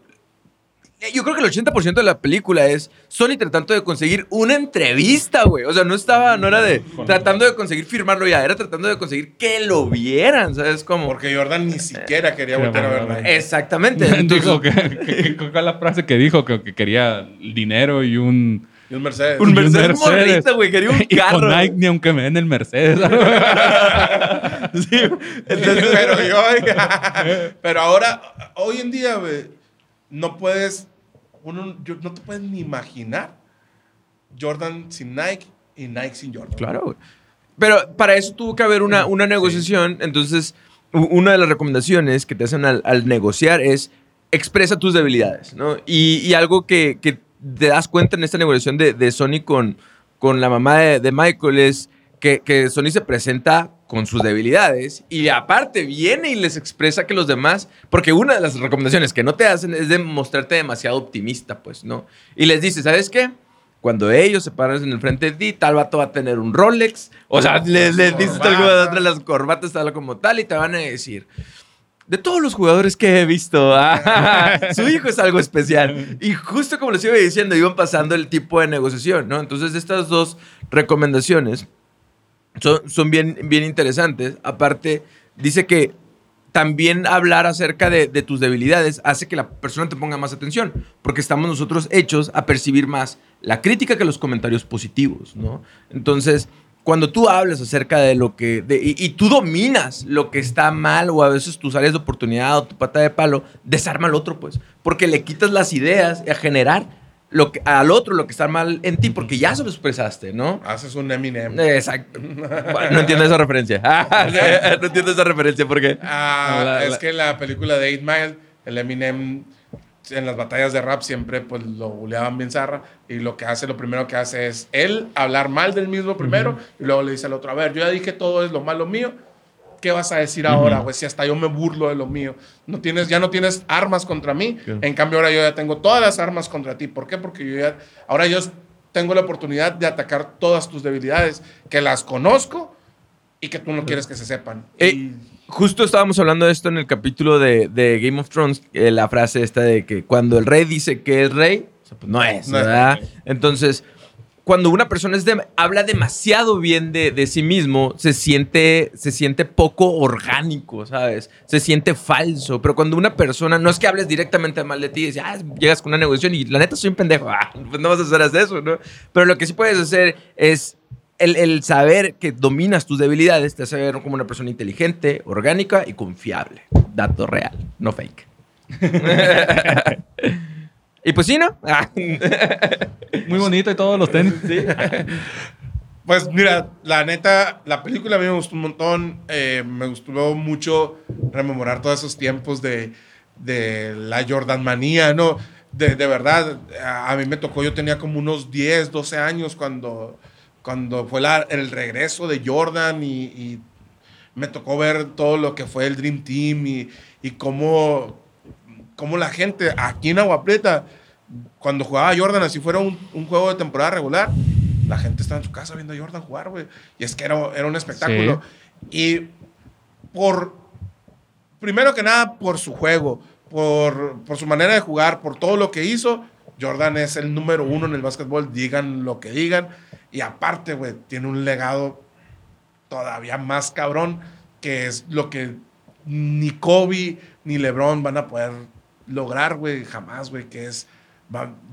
eh, Yo creo que el 80% de la película es Sony tratando de conseguir una entrevista, güey. O sea, no estaba, no era de tratando de conseguir firmarlo ya, era tratando de conseguir que lo vieran, ¿sabes cómo? Porque Jordan ni siquiera quería volver a bueno, ver Nike. Exactamente. <laughs> dijo Entonces, que, que- que- ¿cuál fue la frase que dijo? Que, que quería dinero y un... Y un Mercedes. Un y Mercedes morrito, güey, quería un <laughs> Y carro. con Nike ni aunque me den el Mercedes. <laughs> sí, entonces- pero yo, pero ahora, hoy en día, güey, no puedes, uno, yo- no te puedes ni imaginar Jordan sin Nike y Nike sin Jordan. Claro, güey. Pero para eso tuvo que haber una, una negociación. Entonces, una de las recomendaciones que te hacen al, al negociar es expresa tus debilidades, ¿no? Y, y algo que, que te das cuenta en esta negociación de, de Sony con, con la mamá de, de Michael es que, que Sony se presenta con sus debilidades y aparte viene y les expresa que los demás, porque una de las recomendaciones que no te hacen es de mostrarte demasiado optimista, pues, ¿no? Y les dice, ¿sabes qué? Cuando ellos se paran en el frente de ti, tal vato va a tener un Rolex. O sea, les, les dices de otra las corbatas, tal como tal, y te van a decir, de todos los jugadores que he visto, <laughs> ah, su hijo es algo especial. Y justo como les iba diciendo, iban pasando el tipo de negociación, ¿no? Entonces, estas dos recomendaciones son, son bien, bien interesantes. Aparte, dice que también hablar acerca de, de tus debilidades hace que la persona te ponga más atención, porque estamos nosotros hechos a percibir más la crítica que los comentarios positivos, ¿no? Entonces, cuando tú hablas acerca de lo que, de- y, y tú dominas lo que está mal o a veces tus áreas de oportunidad o tu pata de palo, desarma al otro, pues, porque le quitas las ideas a generar lo que, al otro lo que está mal en ti, porque ya se lo expresaste, ¿no? Haces un Eminem. Exacto. Bueno, <laughs> no entiendo esa referencia. <laughs> no entiendo esa referencia porque... Ah, La- es la- que en la película de 8 Mile, el Eminem en las batallas de rap siempre pues lo buleaban bien zarra y lo que hace, lo primero que hace es él hablar mal del mismo primero y luego le dice al otro, a ver, yo ya dije todo es lo malo mío, ¿qué vas a decir ahora, güey? Si hasta yo me burlo de lo mío. No tienes, ya no tienes armas contra mí, en cambio ahora yo ya tengo todas las armas contra ti. ¿Por qué? Porque yo ya, ahora yo tengo la oportunidad de atacar todas tus debilidades, que las conozco y que tú no quieres que se sepan. Eh, Y- Justo estábamos hablando de esto en el capítulo de, de Game of Thrones, eh, la frase esta de que cuando el rey dice que es rey, o sea, pues no es, No es ¿verdad? rey. Entonces, cuando una persona es de- habla demasiado bien de, de sí mismo, se siente, se siente poco orgánico, ¿sabes? Se siente falso. Pero cuando una persona, no es que hables directamente mal de ti, y dices, ah, llegas con una negociación y la neta soy un pendejo, ah, pues no vas a hacer eso, ¿no? Pero lo que sí puedes hacer es el, el saber que dominas tus debilidades te hace ver como una persona inteligente, orgánica y confiable. Dato real, no fake. <laughs> y pues sí, ¿no? Ah. <laughs> Muy bonito y todos los tenis. <laughs> Pues mira, la neta, la película a mí me gustó un montón. eh, me gustó mucho rememorar todos esos tiempos de, de la Jordan manía, ¿no? De, de verdad, a, a mí me tocó, yo tenía como unos 10, 12 años cuando, cuando fue la- el regreso de Jordan y, y me tocó ver todo lo que fue el Dream Team y, y cómo, cómo la gente aquí en Agua Prieta, cuando jugaba Jordan, así fuera un, un juego de temporada regular, la gente estaba en su casa viendo a Jordan jugar, güey. Y es que era, era un espectáculo. Y por, primero que nada, por su juego, por, por su manera de jugar, por todo lo que hizo, Jordan es el número uno en el básquetbol, digan lo que digan. Y aparte, güey, tiene un legado todavía más cabrón, que es lo que ni Kobe ni LeBron van a poder lograr, güey, jamás, güey, que es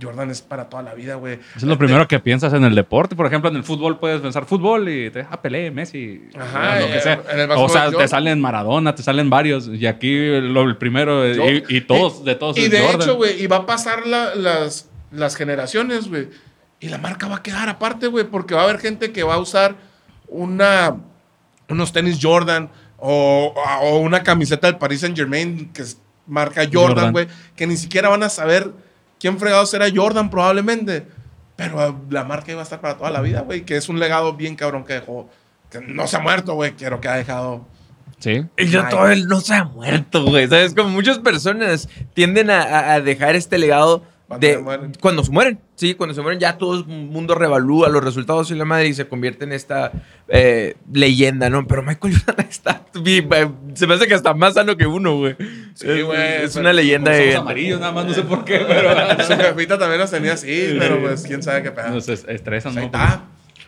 Jordan es para toda la vida, güey. Es lo primero que piensas en el deporte. Por ejemplo, en el fútbol puedes pensar fútbol y te ah, Pelé, Messi, Ajá, lo que eh, sea. o sea, te salen Maradona, te salen varios. Y aquí lo, el primero, Yo- y, y todos, de todos Y es de Jordan. hecho, güey, y va a pasar la- las, las generaciones, güey. Y la marca va a quedar aparte, güey, porque va a haber gente que va a usar una, unos tenis Jordan o, o una camiseta del Paris Saint Germain que es marca Jordan, güey, que ni siquiera van a saber quién fregados era Jordan probablemente. Pero la marca iba a estar para toda la vida, güey, que es un legado bien cabrón que dejó. Que no se ha muerto, güey, pero que ha dejado. Sí. Y yo todo él no se ha muerto, güey. ¿Sabes? Como muchas personas tienden a, dejar este legado de se mueren. cuando se mueren. Sí, cuando se mueren ya todo el mundo revalúa los resultados y la madre y se convierte en esta eh, leyenda, ¿no? Pero Michael Jordan <laughs> está eh, se me hace que está más sano que uno, güey. Sí, Es- güey, Es una leyenda de amarillos, nada más, no sé por qué, pero <laughs> <laughs> Su jefita también los tenía así, pero pues quién sabe qué pedo. nos es- estresan, ¿no? está.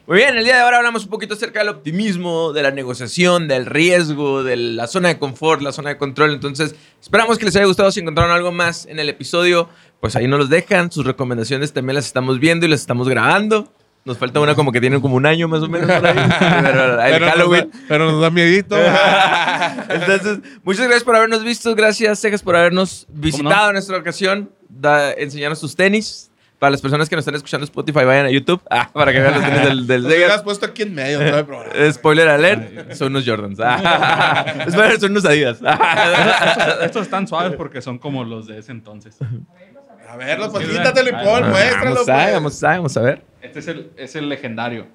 Muy bien, el día de ahora hablamos un poquito acerca del optimismo, de la negociación, del riesgo, de la zona de confort, la zona de control. Entonces, esperamos que les haya gustado. Si encontraron algo más en el episodio, pues ahí nos los dejan. Sus recomendaciones también las estamos viendo y las estamos grabando. Nos falta una como que tiene como un año más o menos por ahí. <laughs> Pero, el Pero nos, Halloween. da, pero nos da miedito. <laughs> Entonces, muchas gracias por habernos visto. Gracias, Cejas, por habernos visitado no? en esta ocasión. Da, enseñarnos tus tenis. Para las personas que nos están escuchando en Spotify, vayan a YouTube <laughs> ah, para que vean los tenis del, del Cejas. puesto aquí en medio el programa. Eh, Spoiler alert, son unos Jordans. Spoiler, son unos Adidas. Estos, estos están suaves porque son como los de ese entonces. A verlo, pues quítatelo y pon, muéstralo. vamos, a, pues. vamos, a, vamos a ver. Este es el, es el legendario,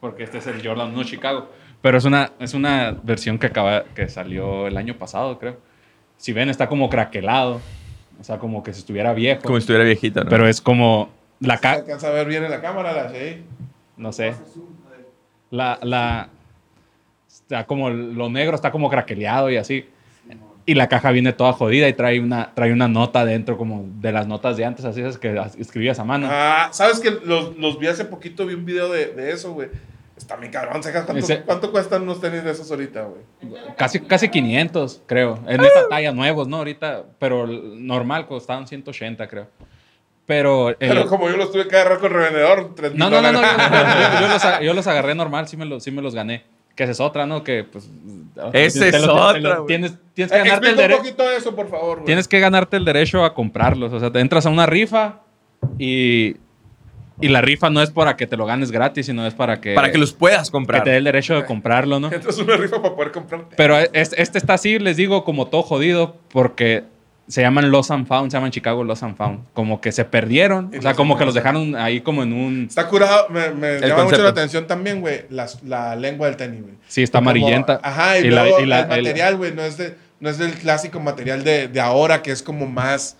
porque este es el Jordan 1 Chicago. Pero es una, es una versión que, acaba, que salió el año pasado, creo. Si ven, está como craquelado. O sea, como que si estuviera viejo. Como si estuviera viejito, ¿no? Pero es como la Se ca alcanza a ver bien en la cámara, la sí. No sé. La, la... Está como lo negro está como craqueleado y así. Y la caja viene toda jodida y trae una, trae una nota dentro como de las notas de antes, así esas que escribías a mano. Ah, ¿sabes que los, los vi hace poquito? Vi un video de, de eso, güey. Está bien cabrón, ¿sabes ¿Cuánto, Ese- ¿Cuánto cuestan unos tenis de esos ahorita, güey? Casi, casi 500, creo. En esta talla nuevos, ¿no? Ahorita, pero el normal costaban 180, creo. Pero... el- Pero como yo los tuve que agarrar con revendedor, 3 No, no, no, no. Yo, <laughs> los, yo los agarré normal, sí me, los, sí me los gané. Que esa es otra, ¿no? Que pues... Esa te es otra, lo-. Tienes, tienes que ganarte el Explica un derecho... poquito de eso, por favor, güey. Tienes que ganarte el derecho a comprarlos. O sea, te entras a una rifa y... Y la rifa no es para que te lo ganes gratis, sino es para que... Para que los puedas que comprar. te dé el derecho de comprarlo, ¿no? Entras a una rifa para poder comprarte. Pero es- este está así, les digo, como todo jodido, porque se llaman Lost and Found, se llaman Chicago Lost and Found. Como que se perdieron, o sea, los como que los dejaron ahí como en un... Está curado, me, me llama mucho concepto. la atención también, güey, la, la lengua del tenis, güey. Sí, está Como- amarillenta. Ajá, y, Y la- luego y la- el material, güey, no, es de, no es del clásico material de, de ahora, que es como más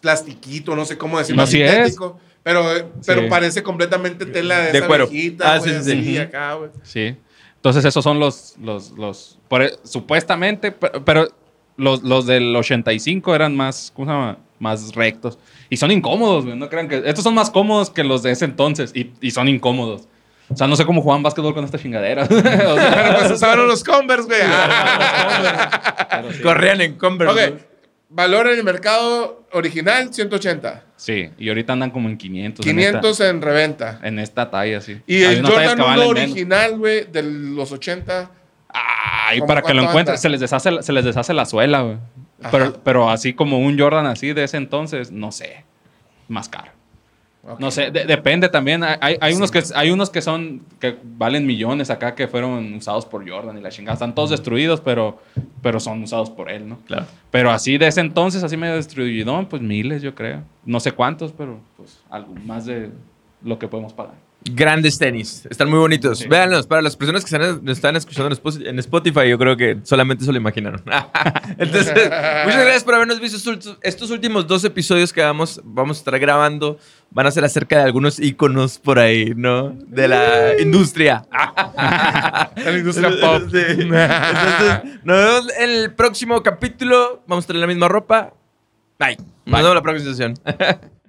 plastiquito, no sé cómo decirlo, Así es. Pero, pero Sí. parece completamente tela de, De esa cuero. viejita, Ah, sí, sí, así, sí. acá, güey. Sí. Entonces esos son los... los, los por- e, supuestamente, pero, pero los, los del 85 eran más, ¿cómo se llama? Más rectos. Y son incómodos, güey. No crean que... Estos son más cómodos que los de ese entonces y, y son incómodos. O sea, no sé cómo jugaban básquetbol con esta chingadera. <laughs> O sea, Pero pues usaban Converse, güey. <laughs> sí. Corrían en Converse. ok, ¿no? valor en el mercado original, 180. Sí, y ahorita andan como en 500. en esta- 500 en reventa. En esta talla, sí. Y Hay el Jordan que 1 valen menos. original, güey, de los 80. Ay, ¿Cómo para que lo anda? se les deshace, se les deshace la suela, güey. Pero, pero así como un Jordan así de ese entonces, no sé. Más caro. No sé, de- depende también. Hay, hay, hay unos que, hay unos que son, que valen millones acá que fueron usados por Jordan y la chingada. Están todos destruidos, pero, pero son usados por él, ¿no? Claro. Pero así de ese entonces, así medio destruido, pues miles, yo creo. No sé cuántos, pero pues algo más de lo que podemos pagar. Grandes tenis. Están muy bonitos. Sí. Véanlos. Para las personas que están, nos están escuchando en Spo- en Spotify, yo creo que solamente se lo imaginaron. <laughs> Entonces, muchas gracias por habernos visto estos- estos últimos dos episodios que vamos, vamos a estar grabando. Van a ser acerca de algunos iconos por ahí, ¿no? De la industria. La industria pop. <laughs> Sí. Entonces, nos vemos en el próximo capítulo. Vamos a tener la misma ropa. Bye. Nos Bye. vemos la próxima sesión. <laughs>